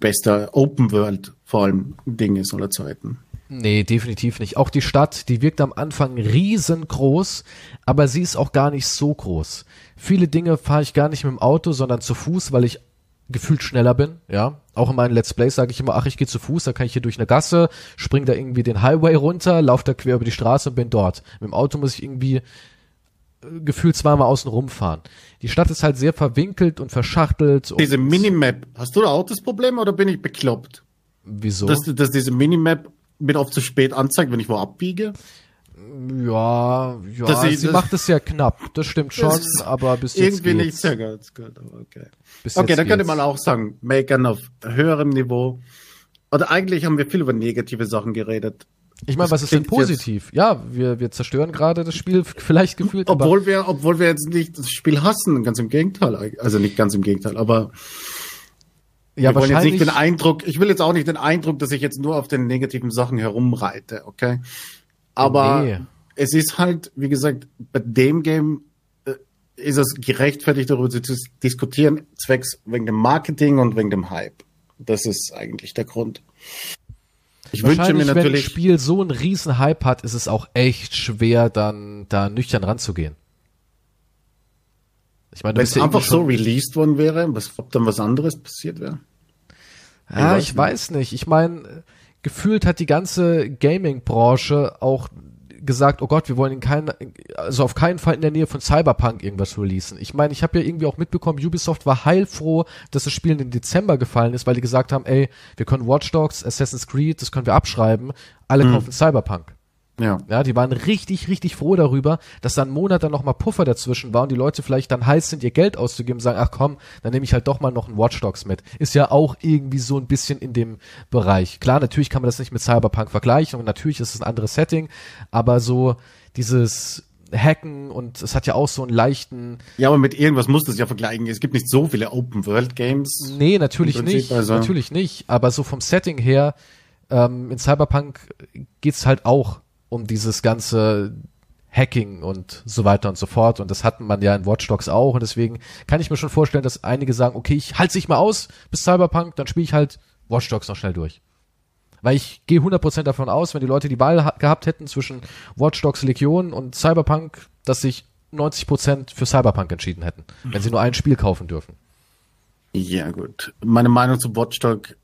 beste Open World vor allem Ding ist aller Zeiten. Nee, definitiv nicht. Auch die Stadt, die wirkt am Anfang riesengroß, aber sie ist auch gar nicht so groß. Viele Dinge fahre ich gar nicht mit dem Auto, sondern zu Fuß, weil ich gefühlt schneller bin, ja. Auch in meinen Let's Plays sage ich immer, ach, ich gehe zu Fuß, da kann ich hier durch eine Gasse, spring da irgendwie den Highway runter, lauf da quer über die Straße und bin dort. Mit dem Auto muss ich irgendwie gefühlt zweimal außen rumfahren. Die Stadt ist halt sehr verwinkelt und verschachtelt. Und Diese Minimap, hast du da auch das Problem oder bin ich bekloppt? wieso? Dass, dass diese Minimap mir oft zu spät anzeigt, wenn ich wo abbiege? ja, ja, Dass sie- sie das- macht es ja knapp, das stimmt schon, ist aber bis jetzt Irgendwie nicht geht's. sehr ganz gut, aber okay. Bis Okay, dann könnte man auch sagen, Meckern auf höherem Niveau. Oder eigentlich haben wir viel über negative Sachen geredet. Ich meine, was ist denn klingt jetzt- positiv? Ja, wir, wir zerstören gerade das Spiel vielleicht gefühlt, Obwohl wir, obwohl wir jetzt nicht das Spiel hassen, ganz im Gegenteil. Also nicht ganz im Gegenteil, aber Ja, Wir wollen jetzt nicht den Eindruck, ich will jetzt auch nicht den Eindruck, dass ich jetzt nur auf den negativen Sachen herumreite, okay? Aber Nee. es ist halt, wie gesagt, bei dem Game äh, ist es gerechtfertigt, darüber zu dis diskutieren, zwecks wegen dem Marketing und wegen dem Hype. Das ist eigentlich der Grund. Ich wünsche mir wenn ein natürlich, Spiel so einen riesen Hype hat, ist es auch echt schwer, dann da nüchtern ranzugehen. Ich meine, wenn es ja einfach so released worden wäre, was, ob dann was anderes passiert wäre. Ja, weiß ich nicht. weiß nicht. Ich meine, gefühlt hat die ganze Gaming-Branche auch gesagt, oh Gott, wir wollen in keinen, also auf keinen Fall in der Nähe von Cyberpunk irgendwas releasen. Ich meine, ich habe ja irgendwie auch mitbekommen, Ubisoft war heilfroh, dass das Spiel in den Dezember gefallen ist, weil die gesagt haben, ey, wir können Watch Dogs, Assassin's Creed, das können wir abschreiben, alle Mhm. kaufen Cyberpunk. Ja. Ja, die waren richtig, richtig froh darüber, dass da ein Monat dann nochmal Puffer dazwischen war und die Leute vielleicht dann heiß sind, ihr Geld auszugeben und sagen, ach komm, dann nehme ich halt doch mal noch einen Watch Dogs mit. Ist ja auch irgendwie so ein bisschen in dem Bereich. Klar, natürlich kann man das nicht mit Cyberpunk vergleichen und natürlich ist es ein anderes Setting, aber so dieses Hacken und es hat ja auch so einen leichten, Ja, aber mit irgendwas muss das ja vergleichen. Es gibt nicht so viele Open-World-Games. nee, natürlich Prinzip, nicht, also- natürlich nicht, aber so vom Setting her, ähm, in Cyberpunk geht's halt auch um dieses ganze Hacking und so weiter und so fort. Und das hatten man ja in Watch Dogs auch. Und deswegen kann ich mir schon vorstellen, dass einige sagen, okay, ich halte sich mal aus bis Cyberpunk, dann spiele ich halt Watch Dogs noch schnell durch. Weil ich gehe 100% davon aus, wenn die Leute die Wahl ha gehabt hätten zwischen Watch Dogs Legion und Cyberpunk, dass sich 90% für Cyberpunk entschieden hätten, wenn sie nur ein Spiel kaufen dürfen. Ja, gut. Meine Meinung zu Watchdog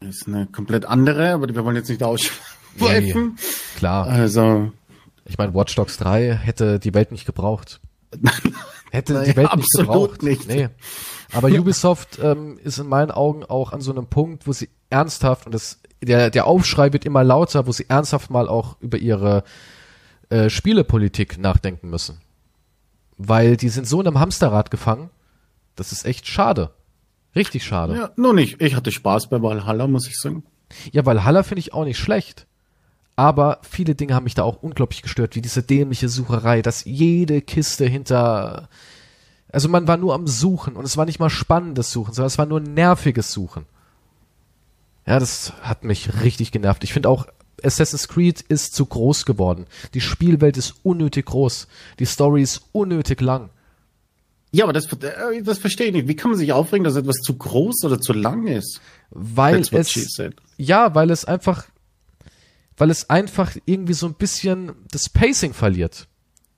ist eine komplett andere, aber wir wollen jetzt nicht ausschweifen. Klar. Also, Ich meine, Watch Dogs 3 hätte die Welt nicht gebraucht. (laughs) hätte die Naja, Welt nicht gebraucht. nicht. Nee. Aber Ubisoft ähm, ist in meinen Augen auch an so einem Punkt, wo sie ernsthaft, und das, der, der Aufschrei wird immer lauter, wo sie ernsthaft mal auch über ihre äh, Spielepolitik nachdenken müssen. Weil die sind so in einem Hamsterrad gefangen, das ist echt schade. Richtig schade. ja, nur nicht. Ich hatte Spaß bei Valhalla, muss ich sagen. Ja, weil Haller finde ich auch nicht schlecht. Aber viele Dinge haben mich da auch unglaublich gestört, wie diese dämliche Sucherei, dass jede Kiste hinter. Also man war nur am Suchen und es war nicht mal spannendes Suchen, sondern es war nur nerviges Suchen. Ja, das hat mich richtig genervt. Ich finde auch, Assassin's Creed ist zu groß geworden. Die Spielwelt ist unnötig groß. Die Story ist unnötig lang. Ja, aber das, äh, das verstehe ich nicht. Wie kann man sich aufregen, dass etwas zu groß oder zu lang ist? Weil es. Ja, weil es einfach, weil es einfach irgendwie so ein bisschen das Pacing verliert.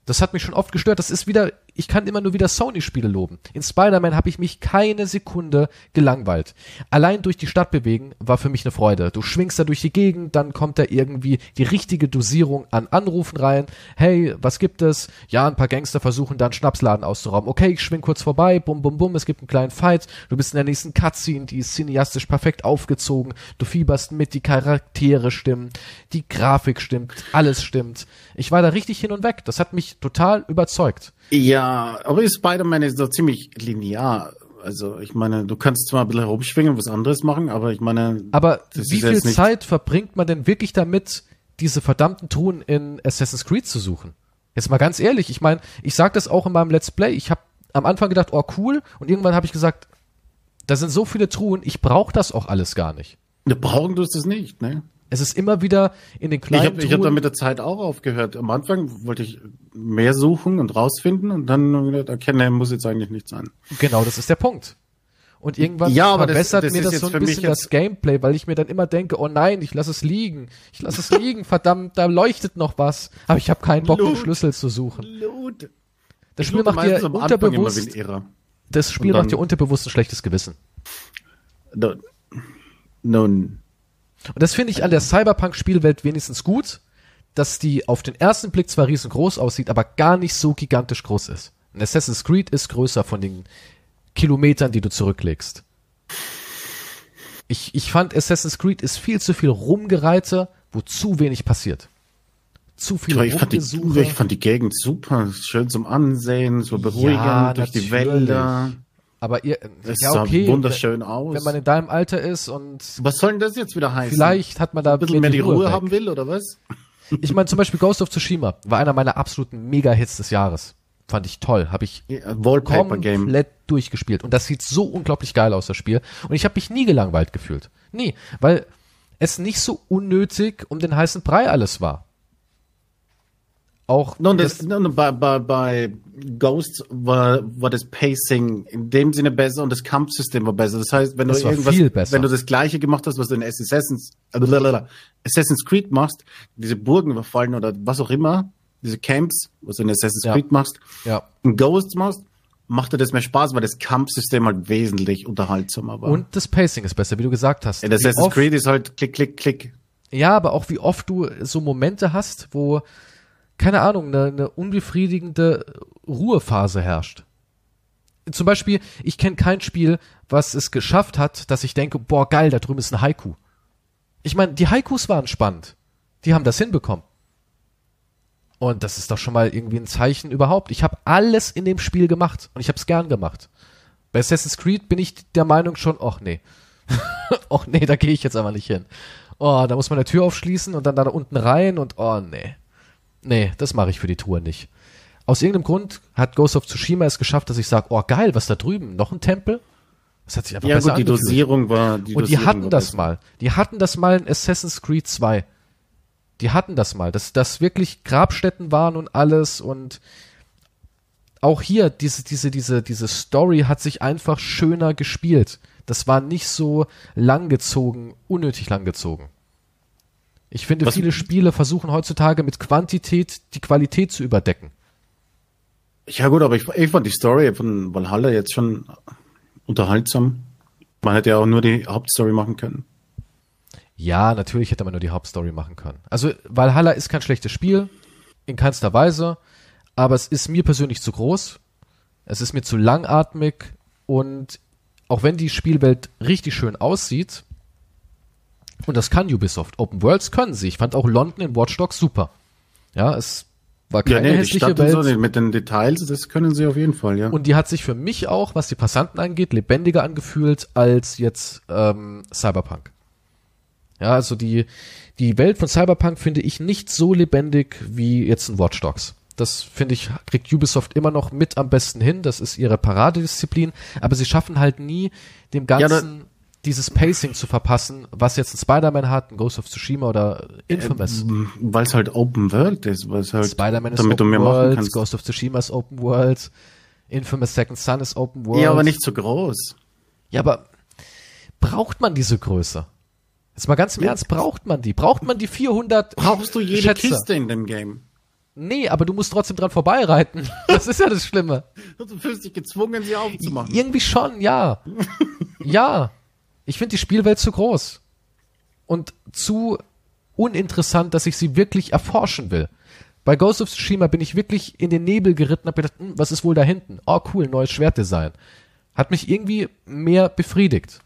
Das hat mich schon oft gestört. Das ist wieder, ich kann immer nur wieder Sony-Spiele loben. In Spider-Man habe ich mich keine Sekunde gelangweilt. Allein durch die Stadt bewegen war für mich eine Freude. Du schwingst da durch die Gegend, dann kommt da irgendwie die richtige Dosierung an Anrufen rein. Hey, was gibt es? Ja, ein paar Gangster versuchen da einen Schnapsladen auszurauben. Okay, ich schwing kurz vorbei, bum, bum, bum, es gibt einen kleinen Fight. Du bist in der nächsten Cutscene, die ist cineastisch perfekt aufgezogen. Du fieberst mit, die Charaktere stimmen, die Grafik stimmt, alles stimmt. Ich war da richtig hin und weg. Das hat mich total überzeugt. Ja, aber Spider-Man ist doch ziemlich linear. Also, ich meine, du kannst zwar ein bisschen herumschwingen, was anderes machen, aber ich meine, Aber Das wie ist viel Zeit verbringt man denn wirklich damit, diese verdammten Truhen in Assassin's Creed zu suchen? Jetzt mal ganz ehrlich, ich meine, ich sag das auch in meinem Let's Play. Ich habe am Anfang gedacht, oh cool, und irgendwann habe ich gesagt, da sind so viele Truhen, ich brauche das auch alles gar nicht. wir brauchen du das nicht, ne? Es ist immer wieder in den Ich kleinen habe ich hab Truhen. dann mit der Zeit auch aufgehört. Am Anfang wollte ich mehr suchen und rausfinden und dann erkennen, muss jetzt eigentlich nicht sein. Genau, das ist der Punkt. Und irgendwann Ja, aber das- verbessert das mir ist das so ein bisschen das Gameplay, weil ich mir dann immer denke, oh nein, ich lasse es liegen. Ich lasse es (laughs) liegen, verdammt, da leuchtet noch was. Aber ich habe keinen Bock, den Blut. Schlüssel zu suchen. Blut. Das Spiel macht dir unterbewusst, das Spiel macht dir unterbewusst ein schlechtes Gewissen. Nun, Und das finde ich an der Cyberpunk-Spielwelt wenigstens gut, dass die auf den ersten Blick zwar riesengroß aussieht, aber gar nicht so gigantisch groß ist. Ein Assassin's Creed ist größer von den Kilometern, die du zurücklegst. Ich, ich fand Assassin's Creed ist viel zu viel Rumgereite, wo zu wenig passiert. Zu viel ich fand, die, ich fand die Gegend super, schön zum Ansehen, so beruhigend Ja, durch die. Wälder. Aber ihr, Das ja sah okay, wunderschön aus. wenn man in deinem Alter ist und Was soll denn das jetzt wieder heißen? vielleicht hat man da ein bisschen mehr die Ruhe weg. haben will, oder was? (laughs) Ich meine, zum Beispiel Ghost of Tsushima war einer meiner absoluten Mega-Hits des Jahres. Fand ich toll. Habe ich Ja, Wallpaper-Game. komplett durchgespielt. Und das sieht so unglaublich geil aus, das Spiel. Und ich habe mich nie gelangweilt gefühlt. Nie. Weil es nicht so unnötig um den heißen Brei alles war. Auch Nun, das, nun, bei, bei, bei Ghosts war, war das Pacing in dem Sinne besser und das Kampfsystem war besser. Das heißt, wenn du Es war irgendwas, wenn du das gleiche gemacht hast, was du in Assassin's, äh, Assassin's Creed machst, diese Burgen überfallen oder was auch immer, diese Camps, was du in Assassin's Ja. Creed machst, ja. in Ghosts machst, macht dir das mehr Spaß, weil das Kampfsystem halt wesentlich unterhaltsamer war. Und das Pacing ist besser, wie du gesagt hast. in Assassin's Creed ist halt klick, klick, klick. Ja, aber auch wie oft du so Momente hast, wo, keine Ahnung, eine, eine unbefriedigende Ruhephase herrscht. Zum Beispiel, ich kenne kein Spiel, was es geschafft hat, dass ich denke, boah, geil, da drüben ist ein Haiku. Ich meine, die Haikus waren spannend. Die haben das hinbekommen. Und das ist doch schon mal irgendwie ein Zeichen überhaupt. Ich habe alles in dem Spiel gemacht und ich habe es gern gemacht. Bei Assassin's Creed bin ich der Meinung schon, ach nee. (laughs) ach nee, da gehe ich jetzt aber nicht hin. Oh, da muss man eine Tür aufschließen und dann da unten rein und oh nee. Nee, das mache ich für die Tour nicht. Aus irgendeinem Grund hat Ghost of Tsushima es geschafft, dass ich sage, oh geil, was da drüben? Noch ein Tempel? Das hat sich einfach Ja besser gut, die angefühlt. Dosierung war, die Und die Dosierung hatten das mal. Die hatten das mal in Assassin's Creed 2. Die hatten das mal, dass das wirklich Grabstätten waren und alles und auch hier diese diese diese diese Story hat sich einfach schöner gespielt. Das war nicht so langgezogen, unnötig langgezogen. Ich finde, Was- viele Spiele versuchen heutzutage mit Quantität die Qualität zu überdecken. Ja gut, aber ich, ich fand die Story von Valhalla jetzt schon unterhaltsam. Man hätte ja auch nur die Hauptstory machen können. Ja, natürlich hätte man nur die Hauptstory machen können. Also Valhalla ist kein schlechtes Spiel, in keinster Weise, aber es ist mir persönlich zu groß. Es ist mir zu langatmig und auch wenn die Spielwelt richtig schön aussieht, und das kann Ubisoft, Open Worlds können sie. Ich fand auch London in Watch Dogs super. Ja, es war Ja, keine nee, die hässliche Stadt Welt. so, mit den Details, das können sie auf jeden Fall, ja. Und die hat sich für mich auch, was die Passanten angeht, lebendiger angefühlt als jetzt ähm, Cyberpunk. Ja, also die, die Welt von Cyberpunk finde ich nicht so lebendig wie jetzt ein Watch Dogs. Das finde ich, kriegt Ubisoft immer noch mit am besten hin. Das ist ihre Paradedisziplin. Aber sie schaffen halt nie, dem Ja, Ganzen dieses Pacing zu verpassen, was jetzt ein Spider-Man hat, ein Ghost of Tsushima oder Infamous. Weil es halt Open World ist, weil es halt Spider-Man ist Open World. Ghost of Tsushima ist Open World, Infamous Second Son ist Open World. Ja, aber nicht so groß. Ja, aber braucht man diese Größe? Jetzt mal ganz im Ernst, braucht man die? Braucht man die 400 Brauchst du jede Schätze? Kiste in dem Game? Nee, aber du musst trotzdem dran vorbeireiten. (laughs) Das ist ja das Schlimme. Du fühlst dich gezwungen, sie aufzumachen. Irgendwie schon, ja. Ja. Ich finde die Spielwelt zu groß. Und zu uninteressant, dass ich sie wirklich erforschen will. Bei Ghost of Tsushima bin ich wirklich in den Nebel geritten und hab gedacht, hm, was ist wohl da hinten? Oh, cool, neues Schwertdesign. Hat mich irgendwie mehr befriedigt.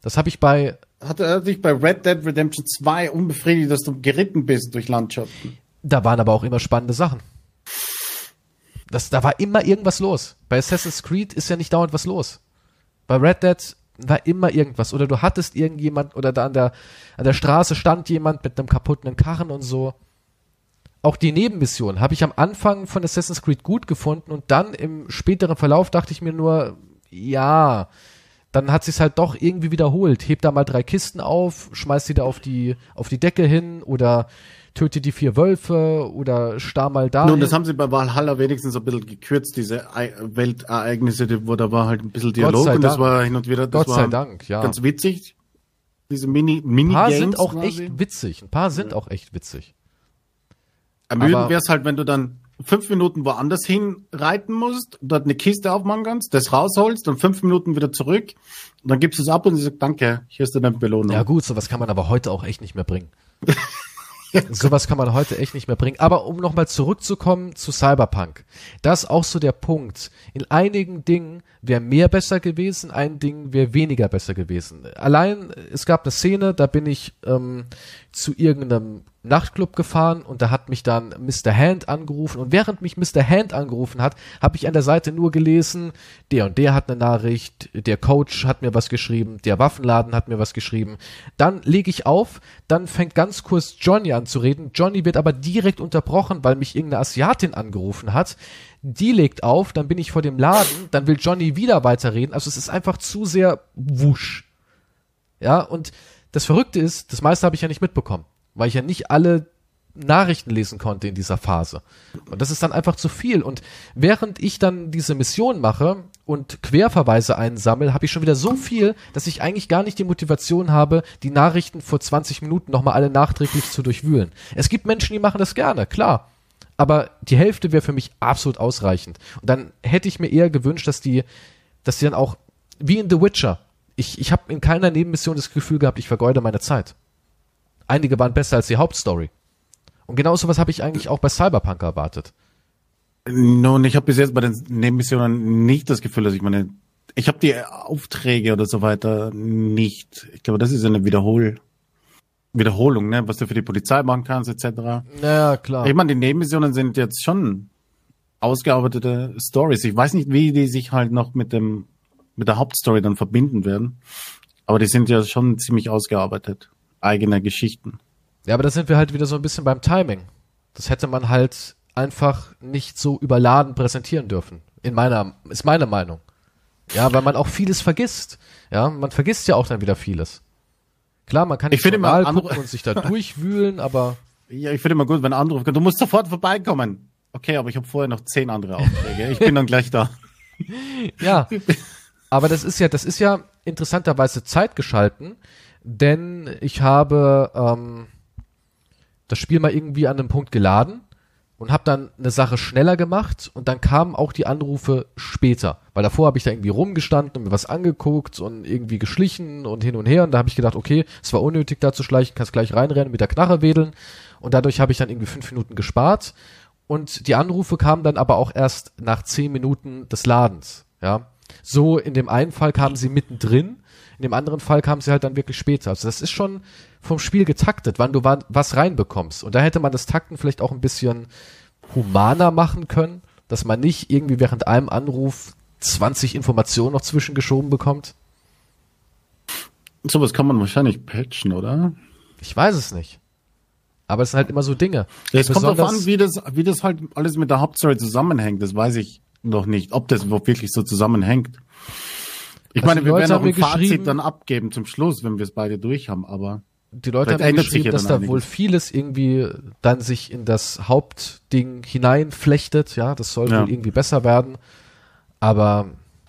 Das habe ich bei Hat er dich bei Red Dead Redemption 2 unbefriedigt, dass du geritten bist durch Landschaften? Da waren aber auch immer spannende Sachen. Das, da war immer irgendwas los. Bei Assassin's Creed ist ja nicht dauernd was los. Bei Red Dead war immer irgendwas. Oder du hattest irgendjemand, oder da an der, an der Straße stand jemand mit einem kaputten Karren und so. Auch die Nebenmission habe ich am Anfang von Assassin's Creed gut gefunden und dann im späteren Verlauf dachte ich mir nur, ja, dann hat sich's halt doch irgendwie wiederholt. Heb da mal drei Kisten auf, schmeiß die da auf die, auf die Decke hin oder töte die vier Wölfe oder starr mal da. Nun, das haben sie bei Valhalla wenigstens ein bisschen gekürzt, diese Ei- Weltereignisse, wo da war halt ein bisschen Dialog sei und das war hin und wieder, das Gott war sei Dank, ja. ganz witzig. Diese Mini, Ein Mini paar Games sind auch quasi. echt witzig. Ein paar sind auch echt witzig. Ermüdend wäre es halt, wenn du dann fünf Minuten woanders hin reiten musst, dort eine Kiste aufmachen kannst, das rausholst, dann fünf Minuten wieder zurück und dann gibst du es ab und sie sagt, danke, hier ist deine Belohnung. Ja gut, sowas kann man aber heute auch echt nicht mehr bringen. (laughs) sowas kann man heute echt nicht mehr bringen. Aber um nochmal zurückzukommen zu Cyberpunk. Das ist auch so der Punkt. In einigen Dingen wäre mehr besser gewesen, ein Ding wäre weniger besser gewesen. Allein, es gab eine Szene, da bin ich ähm, zu irgendeinem Nachtclub gefahren und da hat mich dann Mr. Hand angerufen und während mich Mr. Hand angerufen hat, habe ich an der Seite nur gelesen, der und der hat eine Nachricht, der Coach hat mir was geschrieben, der Waffenladen hat mir was geschrieben. Dann lege ich auf, dann fängt ganz kurz Johnny an zu reden. Johnny wird aber direkt unterbrochen, weil mich irgendeine Asiatin angerufen hat. Die legt auf, dann bin ich vor dem Laden, dann will Johnny wieder weiterreden. Also es ist einfach zu sehr wusch. Ja, und das Verrückte ist, das meiste habe ich ja nicht mitbekommen weil ich ja nicht alle Nachrichten lesen konnte in dieser Phase. Und das ist dann einfach zu viel. Und während ich dann diese Mission mache und Querverweise einsammle, habe ich schon wieder so viel, dass ich eigentlich gar nicht die Motivation habe, die Nachrichten vor 20 Minuten nochmal alle nachträglich zu durchwühlen. Es gibt Menschen, die machen das gerne, klar. Aber die Hälfte wäre für mich absolut ausreichend. Und dann hätte ich mir eher gewünscht, dass die, dass die dann auch, wie in The Witcher, ich, ich habe in keiner Nebenmission das Gefühl gehabt, ich vergeude meine Zeit einige waren besser als die Hauptstory. Und genau sowas habe ich eigentlich auch bei Cyberpunk erwartet. Nun, ich habe bis jetzt bei den Nebenmissionen nicht das Gefühl, dass ich meine, ich habe die Aufträge oder so weiter nicht. Ich glaube, das ist eine Wiederhol Wiederholung, ne, was du für die Polizei machen kannst, etc. Ja, klar. Ich meine, die Nebenmissionen sind jetzt schon ausgearbeitete Stories. Ich weiß nicht, wie die sich halt noch mit dem mit der Hauptstory dann verbinden werden, aber die sind ja schon ziemlich ausgearbeitet eigener Geschichten. Ja, aber da sind wir halt wieder so ein bisschen beim Timing. Das hätte man halt einfach nicht so überladen präsentieren dürfen. In meiner, ist meine Meinung. Ja, weil man auch vieles vergisst. Ja, man vergisst ja auch dann wieder vieles. Klar, man kann nicht mal gucken und sich da durchwühlen, aber. (laughs) Ja, ich finde immer gut, wenn ein Anruf kommt, du musst sofort vorbeikommen. Okay, aber ich habe vorher noch zehn andere Aufträge. Ich bin dann gleich da. (laughs) ja. Aber das ist ja, das ist ja interessanterweise zeitgeschalten, denn ich habe ähm, das Spiel mal irgendwie an einem Punkt geladen und habe dann eine Sache schneller gemacht und dann kamen auch die Anrufe später, weil davor habe ich da irgendwie rumgestanden und mir was angeguckt und irgendwie geschlichen und hin und her. Und da habe ich gedacht, okay, es war unnötig da zu schleichen, kannst gleich reinrennen, mit der Knarre wedeln. Und dadurch habe ich dann irgendwie fünf Minuten gespart. Und die Anrufe kamen dann aber auch erst nach zehn Minuten des Ladens, ja. So in dem einen Fall kamen sie mittendrin in dem anderen Fall kam sie halt dann wirklich später. Also das ist schon vom Spiel getaktet, wann du was reinbekommst. Und da hätte man das Takten vielleicht auch ein bisschen humaner machen können, dass man nicht irgendwie während einem Anruf 20 Informationen noch zwischengeschoben bekommt. Sowas kann man wahrscheinlich patchen, oder? Ich weiß es nicht. Aber es sind halt immer so Dinge. Ja, es kommt darauf an, wie das, wie das halt alles mit der Hauptstory zusammenhängt. Das weiß ich noch nicht, ob das wirklich so zusammenhängt. Ich also meine, wir werden auch ein Fazit dann abgeben zum Schluss, wenn wir es beide durch haben, aber die Leute haben mir geschrieben, dass da einiges. wohl vieles irgendwie dann sich in das Hauptding hineinflechtet, ja, das soll ja. wohl irgendwie besser werden, aber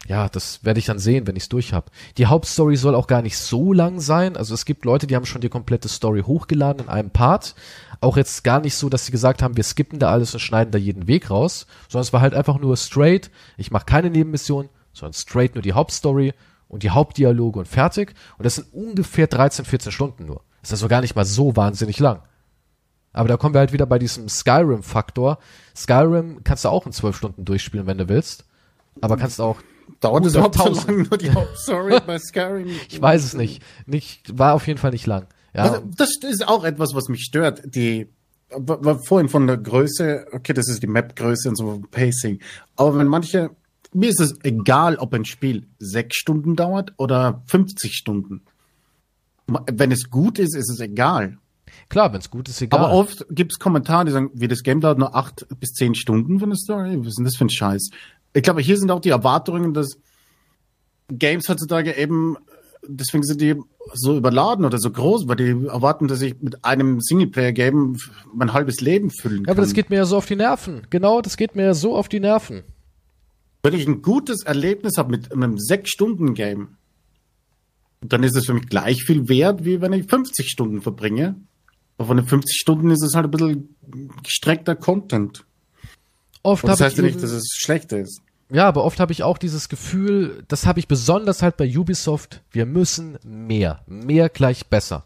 ja, das werde ich dann sehen, wenn ich es durch habe. Die Hauptstory soll auch gar nicht so lang sein, also es gibt Leute, die haben schon die komplette Story hochgeladen in einem Part, auch jetzt gar nicht so, dass sie gesagt haben, wir skippen da alles und schneiden da jeden Weg raus, sondern es war halt einfach nur straight, ich mache keine Nebenmission, sondern straight nur die Hauptstory und die Hauptdialoge und fertig. Und das sind ungefähr 13, 14 Stunden nur. ist also gar nicht mal so wahnsinnig lang. Aber da kommen wir halt wieder bei diesem Skyrim-Faktor. Skyrim kannst du auch in zwölf Stunden durchspielen, wenn du willst. Aber kannst auch Dauert es überhaupt so lange nur die (laughs) Hauptstory bei Skyrim? Ich weiß es nicht. nicht. War auf jeden Fall nicht lang. Ja. Also, das ist auch etwas, was mich stört. Die war vorhin von der Größe, okay, das ist die Map-Größe und so Pacing. Aber wenn manche mir ist es egal, ob ein Spiel sechs Stunden dauert oder 50 Stunden. Wenn es gut ist, ist es egal. Klar, wenn es gut ist, egal. Aber oft gibt es Kommentare, die sagen, wie das Game dauert nur acht bis zehn Stunden für eine Story. Was ist denn das für ein Scheiß? Ich glaube, hier sind auch die Erwartungen, dass Games heutzutage eben, deswegen sind die so überladen oder so groß, weil die erwarten, dass ich mit einem Singleplayer-Game mein halbes Leben füllen kann. Ja, aber das geht mir ja so auf die Nerven. Genau, das geht mir ja so auf die Nerven. Wenn ich ein gutes Erlebnis habe mit einem sechs Stunden Game, dann ist es für mich gleich viel wert, wie wenn ich 50 Stunden verbringe. Aber von den 50 Stunden ist es halt ein bisschen gestreckter Content. Oft das heißt ja nicht, dass es schlechter ist. Ja, aber oft habe ich auch dieses Gefühl, das habe ich besonders halt bei Ubisoft, wir müssen mehr. Mehr gleich besser.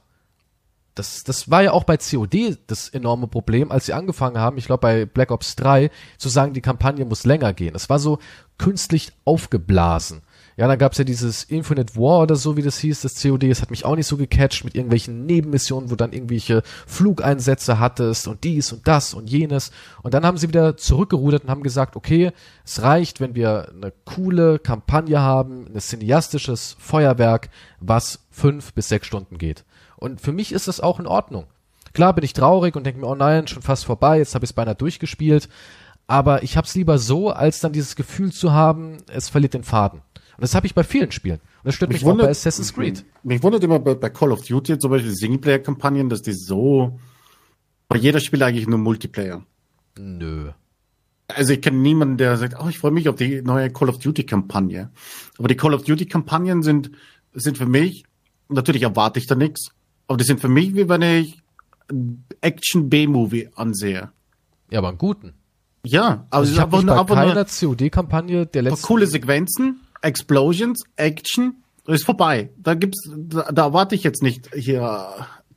Das, das war ja auch bei COD das enorme Problem, als sie angefangen haben, ich glaube bei Black Ops 3, zu sagen, die Kampagne muss länger gehen. Es war so künstlich aufgeblasen. Ja, dann gab's ja dieses Infinite War oder so, wie das hieß, das COD. Das hat mich auch nicht so gecatcht mit irgendwelchen Nebenmissionen, wo dann irgendwelche Flugeinsätze hattest und dies und das und jenes. Und dann haben sie wieder zurückgerudert und haben gesagt, okay, es reicht, wenn wir eine coole Kampagne haben, ein cineastisches Feuerwerk, was fünf bis sechs Stunden geht. Und für mich ist das auch in Ordnung. Klar bin ich traurig und denke mir, oh nein, schon fast vorbei, jetzt habe ich es beinahe durchgespielt. Aber ich hab's lieber so, als dann dieses Gefühl zu haben, es verliert den Faden. Und das habe ich bei vielen Spielen. Und das stört mich, mich wundert, auch bei Assassin's Creed. Mich wundert immer bei, bei Call of Duty zum Beispiel Singleplayer-Kampagnen, dass die so bei jeder Spiel eigentlich nur Multiplayer. Nö. Also ich kenne niemanden, der sagt, oh, ich freue mich auf die neue Call of Duty-Kampagne. Aber die Call of Duty-Kampagnen sind, sind für mich, natürlich erwarte ich da nichts, aber die sind für mich, wie wenn ich Action-B-Movie ansehe. Ja, aber einen guten. Ja, also, also ich habe bei keiner COD-Kampagne der letzten... Coole Sequenzen, Explosions, Action, ist vorbei. Da gibt's, da, da erwarte ich jetzt nicht hier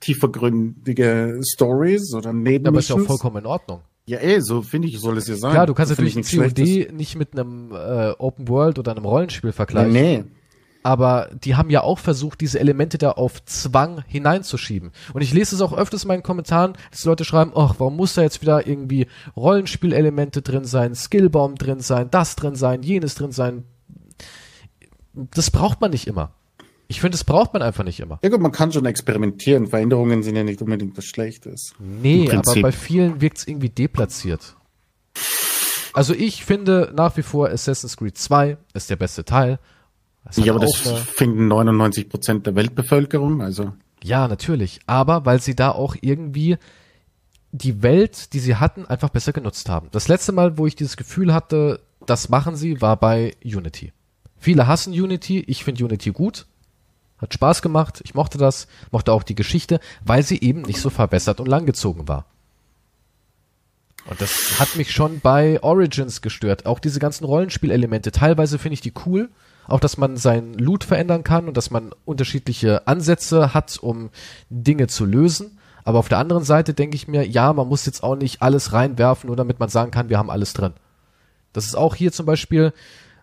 tiefergründige Stories oder Nebenmissions. Aber ist ja auch vollkommen in Ordnung. Ja, eh, so finde ich, soll es ja sein. Klar, du kannst natürlich nicht COD nicht mit einem äh, Open World oder einem Rollenspiel vergleichen. Nee, nee. Aber die haben ja auch versucht, diese Elemente da auf Zwang hineinzuschieben. Und ich lese es auch öfters in meinen Kommentaren, dass Leute schreiben, ach, warum muss da jetzt wieder irgendwie Rollenspielelemente drin sein, Skillbaum drin sein, das drin sein, jenes drin sein, das braucht man nicht immer. Ich finde, das braucht man einfach nicht immer. Ja gut, man kann schon experimentieren. Veränderungen sind ja nicht unbedingt was Schlechtes. Nee, aber bei vielen wirkt es irgendwie deplatziert. Also ich finde nach wie vor Assassin's Creed 2 ist der beste Teil. Ja, aber das finden 99 Prozent der Weltbevölkerung, also. Ja, natürlich. Aber weil sie da auch irgendwie die Welt, die sie hatten, einfach besser genutzt haben. Das letzte Mal, wo ich dieses Gefühl hatte, das machen sie, war bei Unity. Viele hassen Unity, ich finde Unity gut. Hat Spaß gemacht, ich mochte das, mochte auch die Geschichte, weil sie eben nicht so verbessert und langgezogen war. Und das hat mich schon bei Origins gestört. Auch diese ganzen Rollenspielelemente. Teilweise finde ich die cool. Auch, dass man sein Loot verändern kann und dass man unterschiedliche Ansätze hat, um Dinge zu lösen. Aber auf der anderen Seite denke ich mir, ja, man muss jetzt auch nicht alles reinwerfen, nur damit man sagen kann, wir haben alles drin. Das ist auch hier zum Beispiel,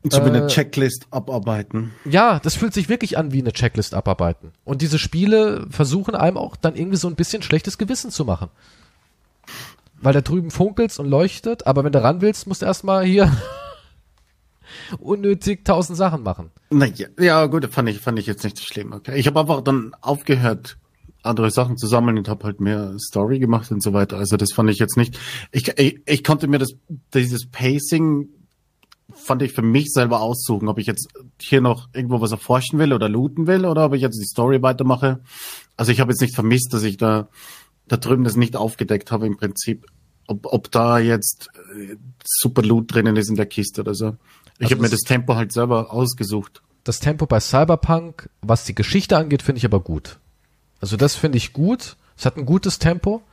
so wie eine äh, Checklist abarbeiten. Ja, das fühlt sich wirklich an wie eine Checklist abarbeiten. Und diese Spiele versuchen einem auch dann irgendwie so ein bisschen schlechtes Gewissen zu machen. Weil da drüben funkelt's und leuchtet, aber wenn du ran willst, musst du erstmal hier unnötig tausend Sachen machen. Na ja, ja gut, fand ich, fand ich jetzt nicht so schlimm. Okay. Ich habe einfach dann aufgehört, andere Sachen zu sammeln und habe halt mehr Story gemacht und so weiter. Also das fand ich jetzt nicht. Ich, ich, ich konnte mir das dieses Pacing fand ich für mich selber aussuchen, ob ich jetzt hier noch irgendwo was erforschen will oder looten will oder ob ich jetzt die Story weitermache. Also ich habe jetzt nicht vermisst, dass ich da da drüben das nicht aufgedeckt habe im Prinzip, ob, ob da jetzt äh, super Loot drinnen ist in der Kiste oder so. Ich also habe mir das Tempo halt selber ausgesucht. Das Tempo bei Cyberpunk, was die Geschichte angeht, finde ich aber gut. Also das finde ich gut. Es hat ein gutes Tempo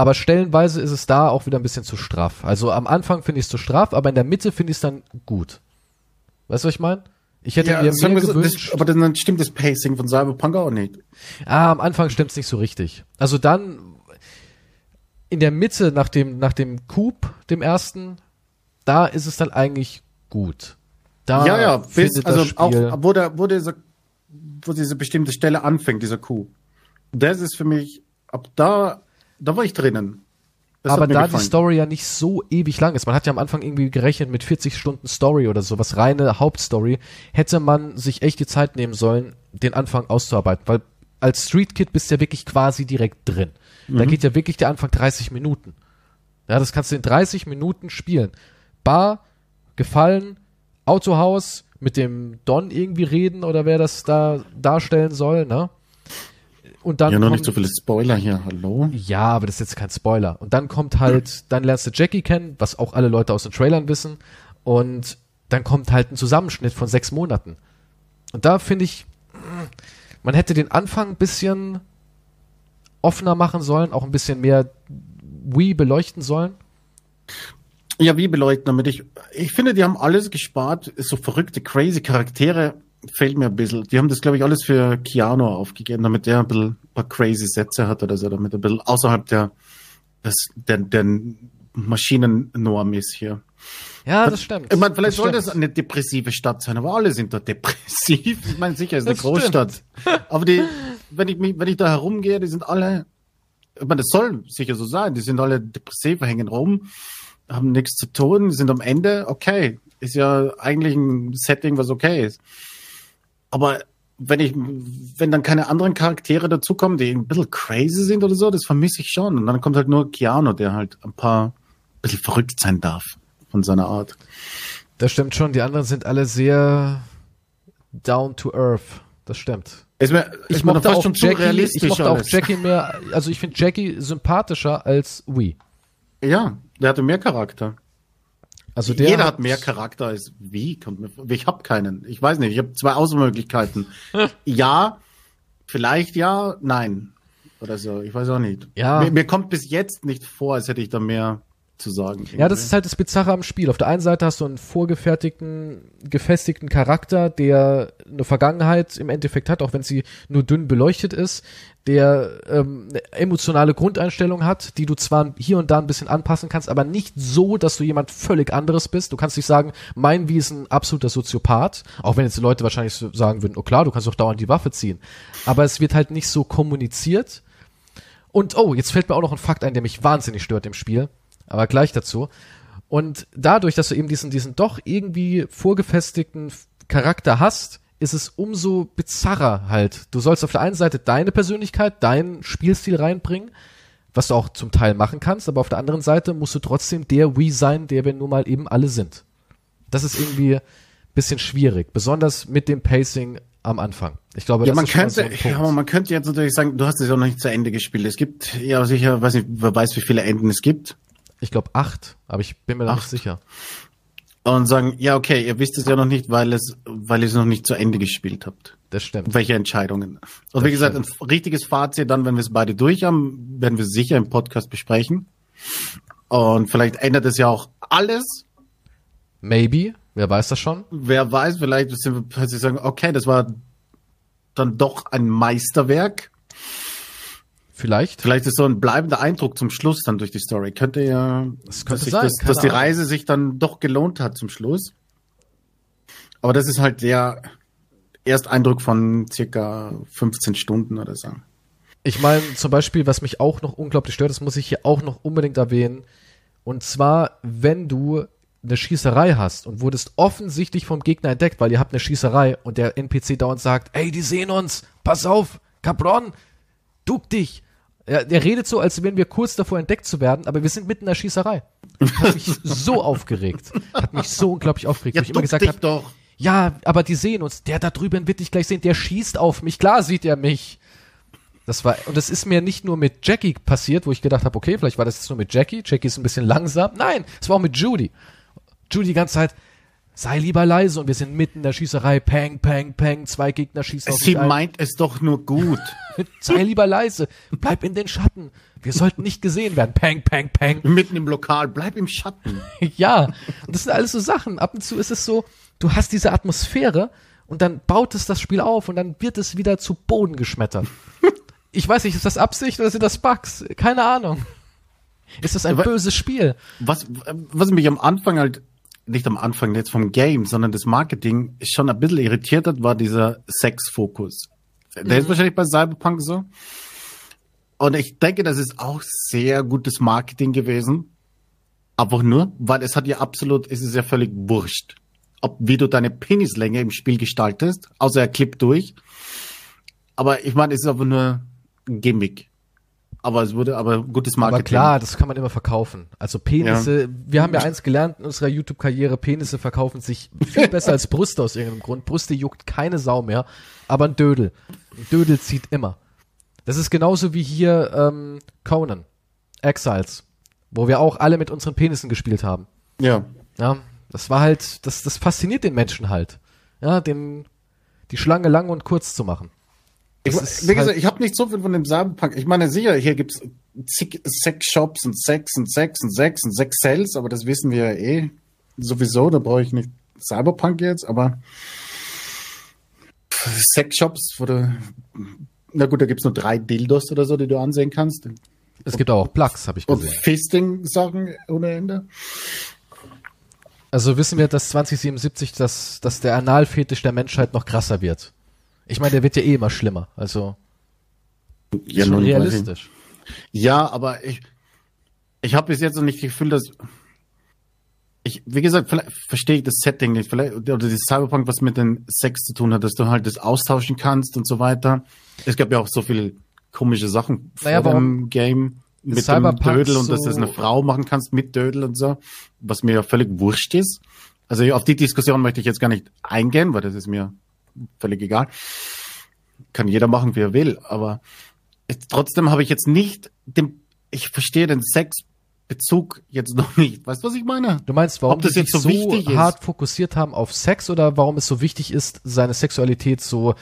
aber stellenweise ist es da auch wieder ein bisschen zu straff. Also am Anfang finde ich es zu straff, aber in der Mitte finde ich es dann gut. Weißt du, was ich meine? Ich hätte ja, mir mehr gewünscht. Das, aber dann stimmt das Pacing von Cyberpunk auch nicht. Ah, am Anfang stimmt es nicht so richtig. Also dann in der Mitte nach dem nach dem Coup, dem ersten, da ist es dann eigentlich gut. Da ja, ja, bis, also auch wo der wo diese wo diese bestimmte Stelle anfängt, dieser Coup. Das ist für mich ab da da war ich drinnen. Das aber da gefallen. die Story ja nicht so ewig lang ist, man hat ja am Anfang irgendwie gerechnet mit 40 Stunden Story oder sowas, reine Hauptstory, hätte man sich echt die Zeit nehmen sollen, den Anfang auszuarbeiten, weil als Street Kid bist du ja wirklich quasi direkt drin. Mhm. Da geht ja wirklich der Anfang 30 Minuten. Ja, das kannst du in 30 Minuten spielen. Bar, gefallen, Autohaus, mit dem Don irgendwie reden oder wer das da darstellen soll, ne? Und dann ja, noch kommt, nicht so viele Spoiler hier, hallo? Ja, aber das ist jetzt kein Spoiler. Und dann kommt halt, dann lernst du Jackie kennen, was auch alle Leute aus den Trailern wissen. Und dann kommt halt ein Zusammenschnitt von sechs Monaten. Und da finde ich, man hätte den Anfang ein bisschen offener machen sollen, auch ein bisschen mehr Wii beleuchten sollen. Ja, wie beleuchten damit? Ich, ich finde, die haben alles gespart, so verrückte, crazy Charaktere fehlt mir ein bisschen. Die haben das, glaube ich, alles für Keanu aufgegeben, damit der ein bisschen ein paar crazy Sätze hat oder so, damit er ein bisschen außerhalb der, des, der, der Maschinennorm ist hier. Ja, das stimmt. Ich meine, vielleicht das soll stimmt. das eine depressive Stadt sein, aber alle sind dort depressiv. Ich meine, sicher ist eine Das Großstadt. Aber die, wenn ich mich, wenn ich da herumgehe, die sind alle, ich meine, das soll sicher so sein, die sind alle depressiv, hängen rum, haben nichts zu tun, sind am Ende, okay. Ist ja eigentlich ein Setting, was okay ist. Aber wenn ich, wenn dann keine anderen Charaktere dazukommen, die ein bisschen crazy sind oder so, das vermisse ich schon. Und dann kommt halt nur Keanu, der halt ein paar, ein bisschen verrückt sein darf von seiner Art. Das stimmt schon. Die anderen sind alle sehr down to earth. Das stimmt. Ist mir, Ich ist mir mochte auch Jackie, ich mochte auch. Jackie mehr, also ich finde Jackie sympathischer als Wii. Ja, der hatte mehr Charakter. Also der Jeder hat mehr Charakter als wie. Kommt mir, ich habe keinen. Ich weiß nicht. Ich habe zwei Auswahlmöglichkeiten. (laughs) ja, vielleicht ja, nein. Oder so. Ich weiß auch nicht. Ja. Mir, mir kommt bis jetzt nicht vor, als hätte ich da mehr zu sagen. Ja, das ist halt das Bizarre am Spiel. Auf der einen Seite hast du einen vorgefertigten, gefestigten Charakter, der eine Vergangenheit im Endeffekt hat, auch wenn sie nur dünn beleuchtet ist, der ähm, eine emotionale Grundeinstellung hat, die du zwar hier und da ein bisschen anpassen kannst, aber nicht so, dass du jemand völlig anderes bist. Du kannst nicht sagen, mein Wie ist ein absoluter Soziopath, auch wenn jetzt die Leute wahrscheinlich sagen würden, oh klar, du kannst doch dauernd die Waffe ziehen. Aber es wird halt nicht so kommuniziert. Und oh, jetzt fällt mir auch noch ein Fakt ein, der mich wahnsinnig stört im Spiel. Aber gleich dazu. Und dadurch, dass du eben diesen, diesen doch irgendwie vorgefestigten Charakter hast, ist es umso bizarrer halt. Du sollst auf der einen Seite deine Persönlichkeit, deinen Spielstil reinbringen, was du auch zum Teil machen kannst, aber auf der anderen Seite musst du trotzdem der Wii sein, der wir nun mal eben alle sind. Das ist irgendwie bisschen schwierig, besonders mit dem Pacing am Anfang. Ich glaube, Ja, das man könnte, so ein ja, man könnte jetzt natürlich sagen, du hast es ja noch nicht zu Ende gespielt. Es gibt ja sicher, weiß nicht, wer weiß, wie viele Enden es gibt. Ich glaube acht, aber ich bin mir da nicht sicher. Und sagen, ja, okay, ihr wisst es ja noch nicht, weil es, weil ihr es noch nicht zu Ende gespielt habt. Das stimmt. Welche Entscheidungen? Und wie gesagt, ein richtiges Fazit dann, wenn wir es beide durch haben, werden wir sicher im Podcast besprechen. Und vielleicht ändert es ja auch alles. Maybe, wer weiß das schon? Wer weiß, vielleicht sind wir plötzlich sagen, okay, das war dann doch ein Meisterwerk. Vielleicht. Vielleicht ist so ein bleibender Eindruck zum Schluss dann durch die Story. Könnte ja, Das könnte dass, sein, das, dass die. Reise sich dann doch gelohnt hat zum Schluss. Aber das ist halt der Ersteindruck von circa 15 Stunden oder so. Ich meine, zum Beispiel, was mich auch noch unglaublich stört, das muss ich hier auch noch unbedingt erwähnen. Und zwar, wenn du eine Schießerei hast und wurdest offensichtlich vom Gegner entdeckt, weil ihr habt eine Schießerei und der NPC dauernd sagt, ey, die sehen uns, pass auf, Capron, duck dich. Ja, der redet so, als wären wir kurz davor entdeckt zu werden, aber wir sind mitten in der Schießerei. Hat mich (laughs) so aufgeregt. Hat mich so unglaublich aufgeregt, Ja, wo ich immer gesagt habe, ja, aber die sehen uns. Der da drüben wird dich gleich sehen. Der schießt auf mich. Klar sieht er mich. Das war, und das ist mir nicht nur mit Jackie passiert, wo ich gedacht habe, okay, vielleicht war das jetzt nur mit Jackie. Jackie ist ein bisschen langsam. Nein, es war auch mit Judy. Judy die ganze Zeit, sei lieber leise und wir sind mitten in der Schießerei. Peng, peng, peng. Zwei Gegner schießen auf Sie mich ein. meint es doch nur gut. (laughs) Sei lieber leise. Bleib in den Schatten. Wir sollten nicht gesehen werden. Peng, peng, peng. Mitten im Lokal, bleib im Schatten. (laughs) Ja, und das sind alles so Sachen. Ab und zu ist es so, du hast diese Atmosphäre und dann baut es das Spiel auf und dann wird es wieder zu Boden geschmettert. (laughs) Ich weiß nicht, ist das Absicht oder sind das Bugs? Keine Ahnung. Ist das ein Aber- böses Spiel? Was, was mich am Anfang halt, nicht am Anfang jetzt vom Game, sondern das Marketing schon ein bisschen irritiert hat, war dieser Sexfokus. Der ist wahrscheinlich bei Cyberpunk so. Und ich denke, das ist auch sehr gutes Marketing gewesen. Einfach nur, weil es hat ja absolut, es ist ja völlig wurscht, ob wie du deine Penislänge im Spiel gestaltest, außer er klippt durch. Aber ich meine, es ist aber nur ein Gimmick. Aber es wurde aber gutes Marketing. Aber klar, das kann man immer verkaufen. Also Penisse, wir haben ja eins gelernt in unserer YouTube-Karriere, Penisse verkaufen sich viel (laughs) besser als Brüste aus irgendeinem Grund. Brüste juckt keine Sau mehr, aber ein Dödel. Ein Dödel zieht immer. Das ist genauso wie hier ähm, Conan, Exiles, wo wir auch alle mit unseren Penissen gespielt haben. Ja. Ja, das war halt, das, das fasziniert den Menschen halt. Ja, den, die Schlange lang und kurz zu machen. Ich, wie gesagt, halt- ich habe nicht so viel von dem Cyberpunk. Ich meine, sicher, hier gibt's zig Sex-Shops und Sex und Sex und Sex und Sex Sales, aber das wissen wir ja eh sowieso. Da brauche ich nicht Cyberpunk jetzt, aber Sexshops, wo du, na gut, da gibt's nur drei Dildos oder so, die du ansehen kannst. Es gibt auch Plugs, habe ich Und gesehen. Fisting-Sachen ohne Ende. Also wissen wir, dass 2077, dass, dass der Analfetisch der Menschheit noch krasser wird. Ich meine, der wird ja eh immer schlimmer. Also Ja, schon realistisch. Ja, aber ich, ich habe bis jetzt noch nicht das Gefühl, dass ich, wie gesagt, vielleicht verstehe ich das Setting nicht, vielleicht oder das Cyberpunk, was mit den Sex zu tun hat, dass du halt das austauschen kannst und so weiter. Es gab ja auch so viele komische Sachen Naja, vor dem Game mit dem Dödel und dass so- das eine Frau machen kannst mit Dödel und so, was mir ja völlig wurscht ist. Also auf die Diskussion möchte ich jetzt gar nicht eingehen, weil das ist mir völlig egal. Kann jeder machen, wie er will, aber trotzdem habe ich jetzt nicht den, ich verstehe den Sexbezug jetzt noch nicht. Weißt du, was ich meine? Du meinst, warum Ob das jetzt so wichtig ist? hart fokussiert haben auf Sex oder warum es so wichtig ist, seine Sexualität so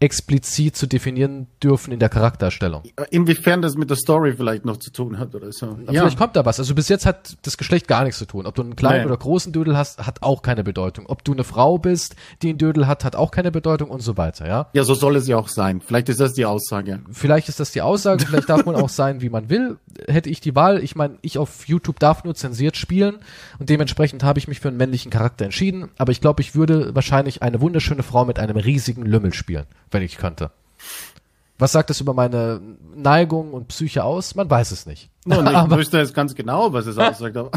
explizit zu definieren dürfen in der Charakterstellung? Inwiefern das mit der Story vielleicht noch zu tun hat oder so. Aber Vielleicht kommt da was. Also bis jetzt hat das Geschlecht gar nichts zu tun. Ob du einen kleinen Nee. oder großen Dödel hast, hat auch keine Bedeutung. Ob du eine Frau bist, die einen Dödel hat, hat auch keine Bedeutung und so weiter, ja. ja, so soll es ja auch sein. Vielleicht ist das die Aussage. Vielleicht ist das die Aussage, vielleicht darf man auch sein, wie man will. Hätte ich die Wahl, ich meine, ich auf YouTube darf nur zensiert spielen und dementsprechend habe ich mich für einen männlichen Charakter entschieden, aber ich glaube, ich würde wahrscheinlich eine wunderschöne Frau mit einem riesigen Lümmel spielen, wenn ich könnte. Was sagt das über meine Neigung und Psyche aus? Man weiß es nicht. No, ich (laughs) aber, wüsste jetzt ganz genau, was es aussagt. Aber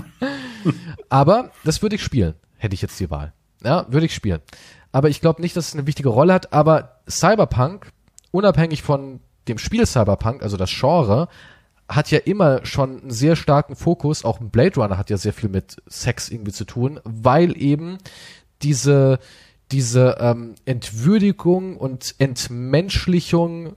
(laughs) aber das würde ich spielen, hätte ich jetzt die Wahl. Ja, würde ich spielen. Aber ich glaube nicht, dass es eine wichtige Rolle hat, aber Cyberpunk, unabhängig von dem Spiel Cyberpunk, also das Genre, hat ja immer schon einen sehr starken Fokus, auch ein Blade Runner hat ja sehr viel mit Sex irgendwie zu tun, weil eben diese, diese ähm, Entwürdigung und Entmenschlichung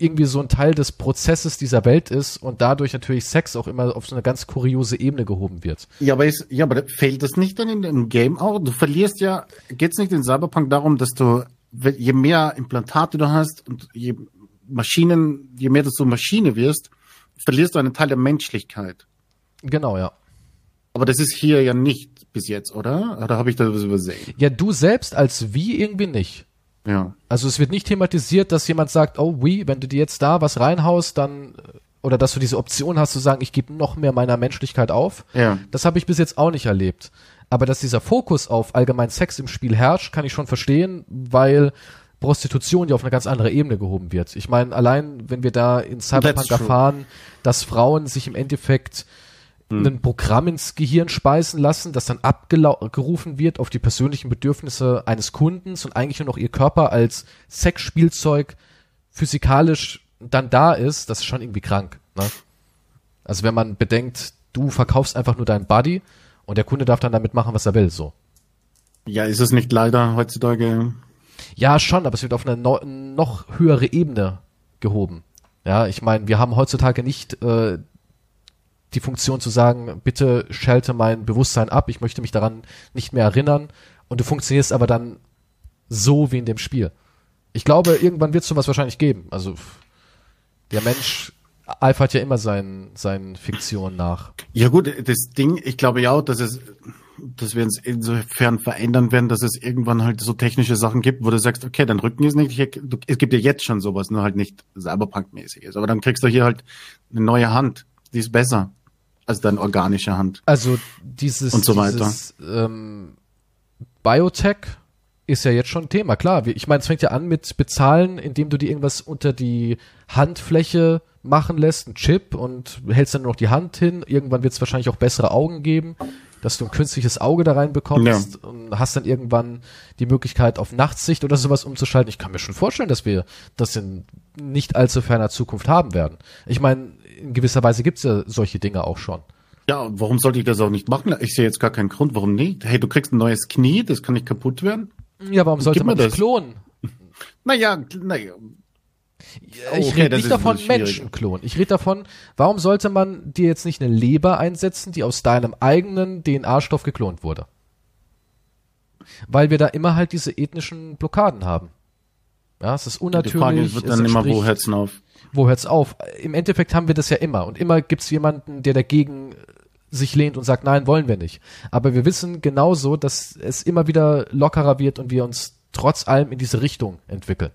irgendwie so ein Teil des Prozesses dieser Welt ist und dadurch natürlich Sex auch immer auf so eine ganz kuriose Ebene gehoben wird. ja, aber ist, ja, aber fehlt das nicht dann in dem Game auch? Du verlierst ja, geht's nicht in Cyberpunk darum, dass du, je mehr Implantate du hast und je Maschinen, je mehr du so Maschine wirst, verlierst du einen Teil der Menschlichkeit. Genau, ja. Aber das ist hier ja nicht bis jetzt, oder? Oder habe ich da was übersehen? Ja, du selbst als wie irgendwie nicht. Ja. Also es wird nicht thematisiert, dass jemand sagt, oh wie, wenn du dir jetzt da was reinhaust, dann oder dass du diese Option hast zu sagen, ich gebe noch mehr meiner Menschlichkeit auf. Ja. Das habe ich bis jetzt auch nicht erlebt. Aber dass dieser Fokus auf allgemein Sex im Spiel herrscht, kann ich schon verstehen, weil Prostitution ja auf eine ganz andere Ebene gehoben wird. Ich meine, allein wenn wir da in Cyberpunk erfahren, dass Frauen sich im Endeffekt ein Programm ins Gehirn speisen lassen, das dann abgerufen wird auf die persönlichen Bedürfnisse eines Kundens und eigentlich nur noch ihr Körper als Sexspielzeug physikalisch dann da ist, das ist schon irgendwie krank. Ne? Also wenn man bedenkt, du verkaufst einfach nur deinen Body und der Kunde darf dann damit machen, was er will, so. Ja, ist es nicht leider heutzutage? Ja, schon, aber es wird auf eine no noch höhere Ebene gehoben. Ja, ich meine, wir haben heutzutage nicht äh, die Funktion zu sagen, bitte schalte mein Bewusstsein ab, ich möchte mich daran nicht mehr erinnern und du funktionierst aber dann so wie in dem Spiel. Ich glaube, irgendwann wird es sowas wahrscheinlich geben. Also der Mensch eifert ja immer seinen, seinen Fiktionen nach. Ja gut, das Ding, ich glaube ja auch, dass es, dass wir uns insofern verändern werden, dass es irgendwann halt so technische Sachen gibt, wo du sagst, okay, dein Rücken ist nicht, es gibt ja jetzt schon sowas, nur halt nicht Cyberpunk-mäßig ist. Aber dann kriegst du hier halt eine neue Hand, die ist besser als deine organische Hand. Also dieses, Und so weiter. dieses ähm, Biotech ist ja jetzt schon ein Thema. Klar, ich meine, es fängt ja an mit Bezahlen, indem du dir irgendwas unter die Handfläche machen lässt, ein Chip und hältst dann nur noch die Hand hin. Irgendwann wird es wahrscheinlich auch bessere Augen geben, dass du ein künstliches Auge da rein bekommst und hast dann irgendwann die Möglichkeit, auf Nachtsicht oder sowas umzuschalten. Ich kann mir schon vorstellen, dass wir das in nicht allzu ferner Zukunft haben werden. Ich meine, in gewisser Weise gibt's ja solche Dinge auch schon. Ja, warum sollte ich das auch nicht machen? Ich sehe jetzt gar keinen Grund, warum nicht. Hey, du kriegst ein neues Knie, das kann nicht kaputt werden. Ja, warum sollte man das. klonen? Naja, naja. Ich okay, rede nicht davon schwieriger. Menschenklon. Ich rede davon, warum sollte man dir jetzt nicht eine Leber einsetzen, die aus deinem eigenen DNA-Stoff geklont wurde? Weil wir da immer halt diese ethnischen Blockaden haben. Ja, es ist Die unnatürlich. Frage wird es dann immer, wo hört's auf? wo hört's auf? Im Endeffekt haben wir das ja immer. Und immer gibt's jemanden, der dagegen sich lehnt und sagt, nein, wollen wir nicht. Aber wir wissen genauso, dass es immer wieder lockerer wird und wir uns trotz allem in diese Richtung entwickeln.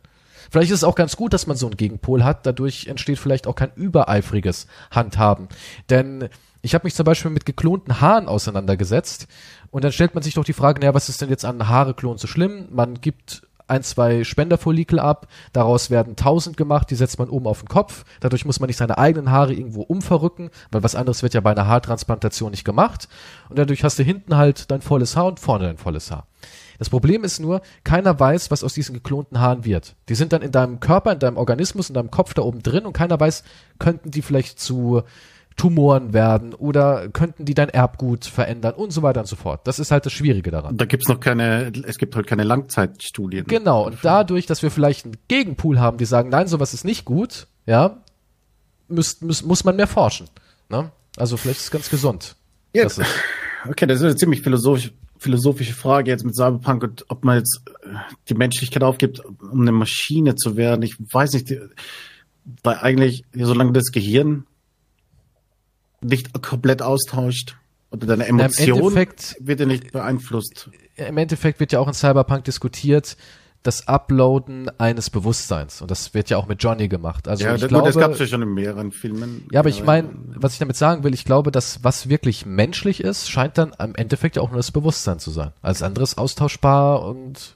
Vielleicht ist es auch ganz gut, dass man so einen Gegenpol hat. Dadurch entsteht vielleicht auch kein übereifriges Handhaben. Denn ich habe mich zum Beispiel mit geklonten Haaren auseinandergesetzt und dann stellt man sich doch die Frage, naja, was ist denn jetzt an Haareklon so schlimm? Man gibt ein, zwei Spenderfollikel ab, daraus werden tausend gemacht, die setzt man oben auf den Kopf, dadurch muss man nicht seine eigenen Haare irgendwo umverrücken, weil was anderes wird ja bei einer Haartransplantation nicht gemacht und dadurch hast du hinten halt dein volles Haar und vorne dein volles Haar. Das Problem ist nur, keiner weiß, was aus diesen geklonten Haaren wird. Die sind dann in deinem Körper, in deinem Organismus, in deinem Kopf da oben drin und keiner weiß, könnten die vielleicht zu Tumoren werden oder könnten die dein Erbgut verändern und so weiter und so fort. Das ist halt das Schwierige daran. Da gibt's noch keine, es gibt halt keine Langzeitstudien. Genau, und dadurch, dass wir vielleicht einen Gegenpool haben, die sagen, nein, sowas ist nicht gut, ja, muss, muss, muss man mehr forschen. Ne? Also vielleicht ist es ganz gesund. Ja, das okay, das ist eine ziemlich philosophisch, philosophische Frage jetzt mit Cyberpunk und ob man jetzt äh, die Menschlichkeit aufgibt, um eine Maschine zu werden. Ich weiß nicht, weil eigentlich, solange das Gehirn nicht komplett austauscht oder deine Emotion wird ja nicht beeinflusst. Im Endeffekt wird ja auch in Cyberpunk diskutiert, das Uploaden eines Bewusstseins. Und das wird ja auch mit Johnny gemacht. Also ja, ich das, glaube, das gab es ja schon in mehreren Filmen. Ja, aber ich meine, was ich damit sagen will, ich glaube, dass was wirklich menschlich ist, scheint dann am Endeffekt ja auch nur das Bewusstsein zu sein. Alles andere ist austauschbar und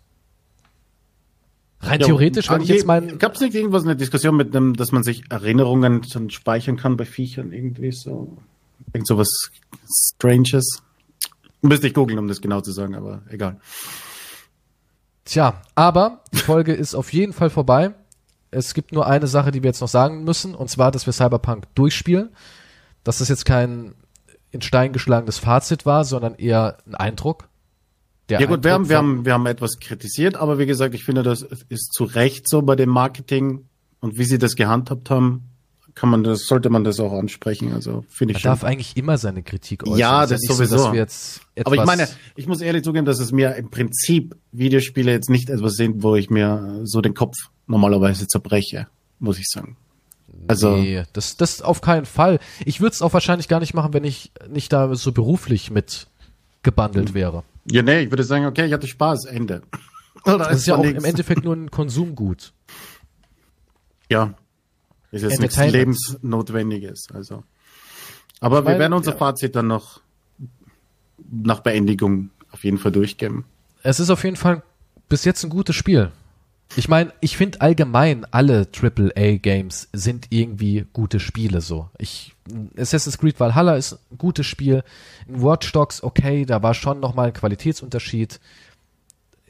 rein ja, theoretisch, wenn ich jetzt meinen... Gab es nicht irgendwas in der Diskussion mit dem, dass man sich Erinnerungen speichern kann bei Viechern irgendwie so? Irgend sowas Stranges? Müsste ich googeln, um das genau zu sagen, aber egal. Tja, aber die Folge ist auf jeden Fall vorbei. Es gibt nur eine Sache, die wir jetzt noch sagen müssen, und zwar, dass wir Cyberpunk durchspielen. Dass das jetzt kein in Stein geschlagenes Fazit war, sondern eher ein Eindruck. ja gut, wir haben, wir, haben, wir haben etwas kritisiert, aber wie gesagt, ich finde, das ist zu Recht so bei dem Marketing und wie sie das gehandhabt haben, kann man das, sollte man das auch ansprechen. Also finde ich. Man schon. darf eigentlich immer seine Kritik äußern. Ja, das ist ja sowieso. So, Aber ich meine, ich muss ehrlich zugeben, dass es mir im Prinzip Videospiele jetzt nicht etwas sind, wo ich mir so den Kopf normalerweise zerbreche, muss ich sagen. Also nee, das, das auf keinen Fall. Ich würde es auch wahrscheinlich gar nicht machen, wenn ich nicht da so beruflich mit gebundelt wäre. Ja, nee, ich würde sagen, okay, ich hatte Spaß, Ende. (laughs) das ist ja auch nix. im Endeffekt nur ein Konsumgut. Ja, ist jetzt nichts Lebensnotwendiges, also. Aber wir werden unser ja. Fazit dann noch nach Beendigung auf jeden Fall durchgeben. Es ist auf jeden Fall bis jetzt ein gutes Spiel. Ich meine, ich finde allgemein alle AAA-Games sind irgendwie gute Spiele so. Ich Assassin's Creed Valhalla ist ein gutes Spiel. In Watch Dogs okay, da war schon nochmal ein Qualitätsunterschied.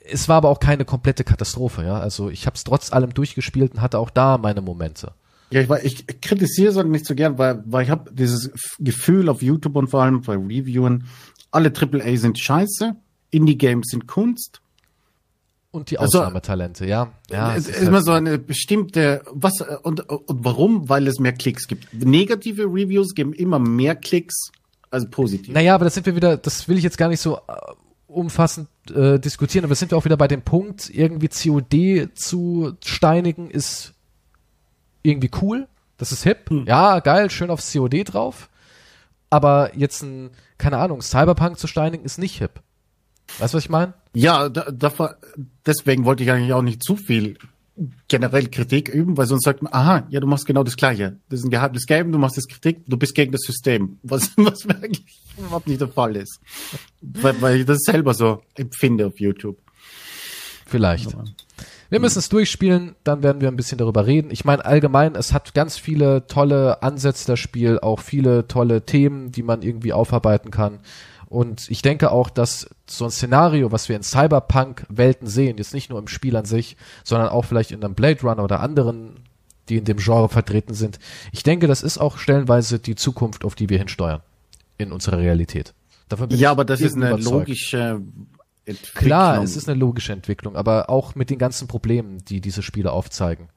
Es war aber auch keine komplette Katastrophe, ja. Also ich habe es trotz allem durchgespielt und hatte auch da meine Momente. Ja, ich, ich kritisiere es nicht so gern, weil, weil ich habe dieses Gefühl auf YouTube und vor allem bei Reviewen, alle AAA sind scheiße, Indie-Games sind Kunst. Und die also, Ausnahmetalente, also, ja. ja es ist immer so eine bestimmte, was, und, und warum? Weil es mehr Klicks gibt. Negative Reviews geben immer mehr Klicks als positive. Naja, aber das sind wir wieder, das will ich jetzt gar nicht so äh, umfassend äh, diskutieren, aber sind wir auch wieder bei dem Punkt, irgendwie COD zu steinigen ist irgendwie cool, das ist hip, hm. ja, geil, schön aufs COD drauf. Aber jetzt ein, keine Ahnung, Cyberpunk zu steinigen ist nicht hip. Weißt du, was ich meine? Ja, da, da, deswegen wollte ich eigentlich auch nicht zu viel generell Kritik üben, weil sonst sagt man, aha, ja, du machst genau das Gleiche. Das ist ein gehyptes Game, du machst das Kritik, du bist gegen das System. Was, (laughs) was eigentlich überhaupt nicht der Fall ist. weil, weil ich das selber so empfinde auf YouTube. Vielleicht. Aber. Wir müssen es durchspielen, dann werden wir ein bisschen darüber reden. Ich meine, allgemein, es hat ganz viele tolle Ansätze, das Spiel, auch viele tolle Themen, die man irgendwie aufarbeiten kann. Und ich denke auch, dass so ein Szenario, was wir in Cyberpunk-Welten sehen, jetzt nicht nur im Spiel an sich, sondern auch vielleicht in einem Blade Runner oder anderen, die in dem Genre vertreten sind, ich denke, das ist auch stellenweise die Zukunft, auf die wir hinsteuern in unserer Realität. ja, aber das ist eine überzeugt. logische Entwicklung. Klar, es ist eine logische Entwicklung, aber auch mit den ganzen Problemen, die diese Spiele aufzeigen.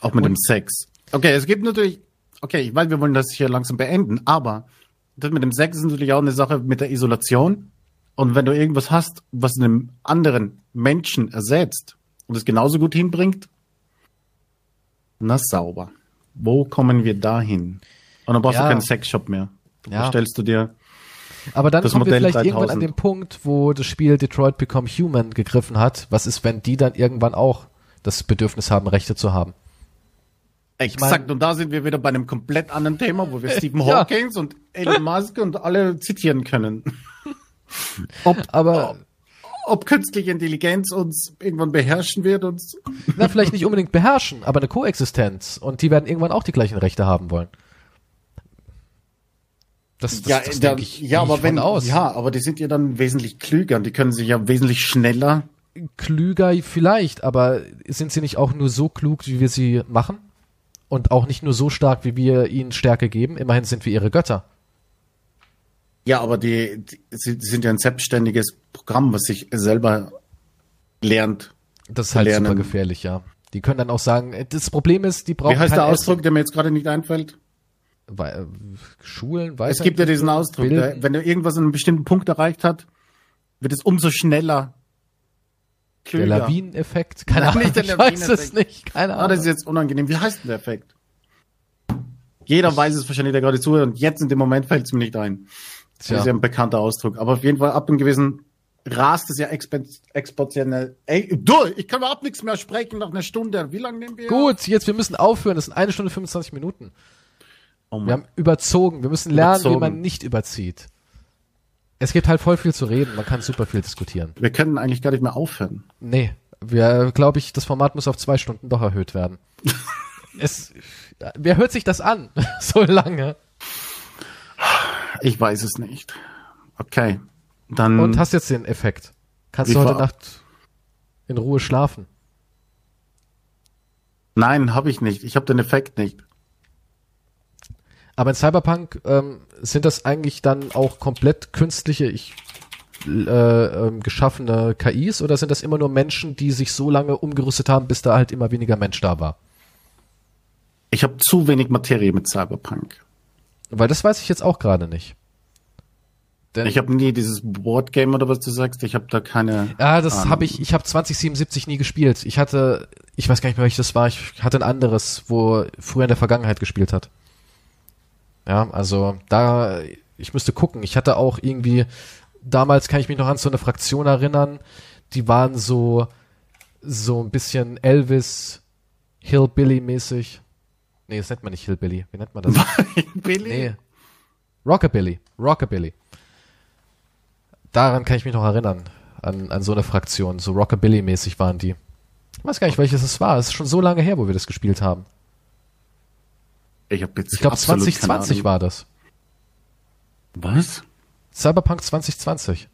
Auch mit Und, dem Sex. Okay, es gibt natürlich, okay, weil wir wollen das hier langsam beenden, aber das mit dem Sex ist natürlich auch eine Sache mit der Isolation. Und wenn du irgendwas hast, was einem anderen Menschen ersetzt und es genauso gut hinbringt, na sauber. Wo kommen wir dahin? Und dann brauchst ja. du keinen Sexshop mehr. Da ja. stellst du dir Aber dann Das kommen wir Modell vielleicht irgendwann an 3000. den Punkt, wo das Spiel Detroit Become Human gegriffen hat. Was ist, wenn die dann irgendwann auch das Bedürfnis haben, Rechte zu haben? Exakt, und da sind wir wieder bei einem komplett anderen Thema, wo wir (laughs) Stephen Ja. Hawking und Elon Musk und alle zitieren können. (laughs) Ob, Aber ob künstliche Intelligenz uns irgendwann beherrschen wird und na, vielleicht nicht unbedingt beherrschen, aber eine Koexistenz. Und die werden irgendwann auch die gleichen Rechte haben wollen. Das, das, ja, das da, ich, ja, aber wenn aus. ja, aber die sind ja dann wesentlich klüger und die können sich ja wesentlich schneller. klüger vielleicht, aber sind sie nicht auch nur so klug, wie wir sie machen? Und auch nicht nur so stark, wie wir ihnen Stärke geben? Immerhin sind wir ihre Götter. Ja, aber die, die sie sind ja ein selbstständiges Programm, was sich selber lernt. Das ist halt Lernen. super gefährlich, ja. Die können dann auch sagen, äh, das Problem ist, die brauchen Wie heißt der Ausdruck, der mir jetzt gerade nicht einfällt? Äh, Schulen, weiß Es gibt ja diesen Ausdruck, der, wenn er irgendwas an einem bestimmten Punkt erreicht hat, wird es umso schneller Der klüger. Lawineneffekt? Keine Nein, Ahnung, nicht der ich weiß es nicht. Keine Ah, Ahnung. das ist jetzt unangenehm. Wie heißt denn der Effekt? Jeder weiß es wahrscheinlich, der gerade zuhört und jetzt in dem Moment fällt es mir nicht ein. Das Tja. ist ja ein bekannter Ausdruck. Aber auf jeden Fall ab einem gewissen rast es ja expo- exponentiell. Ey, du, ich kann überhaupt nichts mehr sprechen nach einer Stunde. Wie lange nehmen wir? Gut, jetzt, wir müssen aufhören. Das sind eine Stunde 25 Minuten. Oh Wir haben überzogen. Wir müssen lernen, wie Überzogen. man nicht überzieht. Es gibt halt voll viel zu reden. Man kann super viel diskutieren. Wir können eigentlich gar nicht mehr aufhören. Nee, wir, glaube ich, das Format muss auf zwei Stunden doch erhöht werden. (laughs) es, wer hört sich das an? (laughs) so lange. Ich weiß es nicht. Okay. Dann Und hast jetzt den Effekt. Kannst Wie du heute Nacht in Ruhe schlafen? Nein, habe ich nicht. Ich habe den Effekt nicht. Aber in Cyberpunk ähm, sind das eigentlich dann auch komplett künstliche, ich, äh, ähm, geschaffene KIs oder sind das immer nur Menschen, die sich so lange umgerüstet haben, bis da halt immer weniger Mensch da war? Ich habe zu wenig Materie mit Cyberpunk. Weil das weiß ich jetzt auch gerade nicht. Denn Ich habe nie dieses Boardgame oder was du sagst. Ich habe da keine. Ja, das habe ich, ich habe 2077 nie gespielt. Ich hatte, ich weiß gar nicht mehr, welches das war. Ich hatte ein anderes, wo früher in der Vergangenheit gespielt hat. Ja, also da, ich müsste gucken. Ich hatte auch irgendwie, damals kann ich mich noch an so eine Fraktion erinnern, die waren so, so ein bisschen Elvis, Hillbilly-mäßig. Nee, das nennt man nicht Hillbilly. Wie nennt man das? Billy? Nee. Rockabilly. Rockabilly. Daran kann ich mich noch erinnern. An, an so eine Fraktion. So Rockabilly-mäßig waren die. Ich weiß gar nicht, welches es war. Es ist schon so lange her, wo wir das gespielt haben. Ich habe jetzt Ich glaube, absolut keine 2020 Ahnung. war das. Was? Cyberpunk 2020.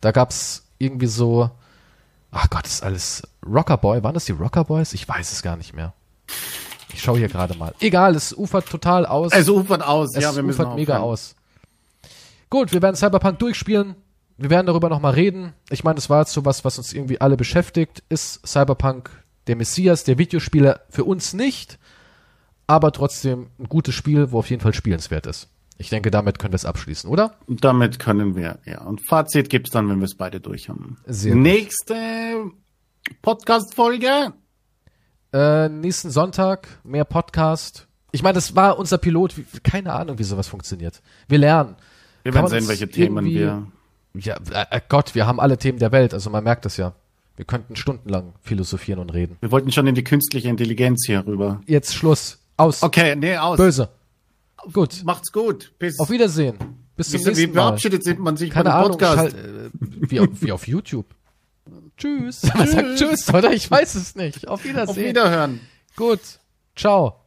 Da gab's irgendwie so. Ach Gott, das ist alles. Rockerboy. Waren das die Rockerboys? Ich weiß es gar nicht mehr. Ich schaue hier gerade mal. Egal, es ufert total aus. Es ufert aus. Es ja, wir müssen ufert mega aufhören. aus. Gut, wir werden Cyberpunk durchspielen. Wir werden darüber nochmal reden. Ich meine, das war jetzt so was, was uns irgendwie alle beschäftigt. Ist Cyberpunk der Messias der Videospiele für uns nicht, aber trotzdem ein gutes Spiel, wo auf jeden Fall spielenswert ist. Ich denke, damit können wir es abschließen, oder? Damit können wir, ja. Und Fazit gibt's dann, wenn wir es beide durch haben. Sehr. Nächste Podcast-Folge. Äh, nächsten Sonntag mehr Podcast. Ich meine, das war unser Pilot. Keine Ahnung, wie sowas funktioniert. Wir lernen. Wir werden sehen, welche Themen wir. Ja, äh, Gott, wir haben alle Themen der Welt. Also man merkt das ja. Wir könnten stundenlang philosophieren und reden. Wir wollten schon in die künstliche Intelligenz hier rüber. Jetzt Schluss. Aus. Okay, nee, aus. Böse. Gut. Macht's gut. Bis. Auf Wiedersehen. Bis zum wie, wie nächsten Mal. verabschiedet sind man sich Keine bei Ahnung. Podcast? Schall, äh, wie, auf, wie auf YouTube. Tschüss. (laughs) Man sagt Tschüss, oder? Ich weiß es nicht. Auf Auf Wiedersehen. Wiederhören. Gut. Ciao.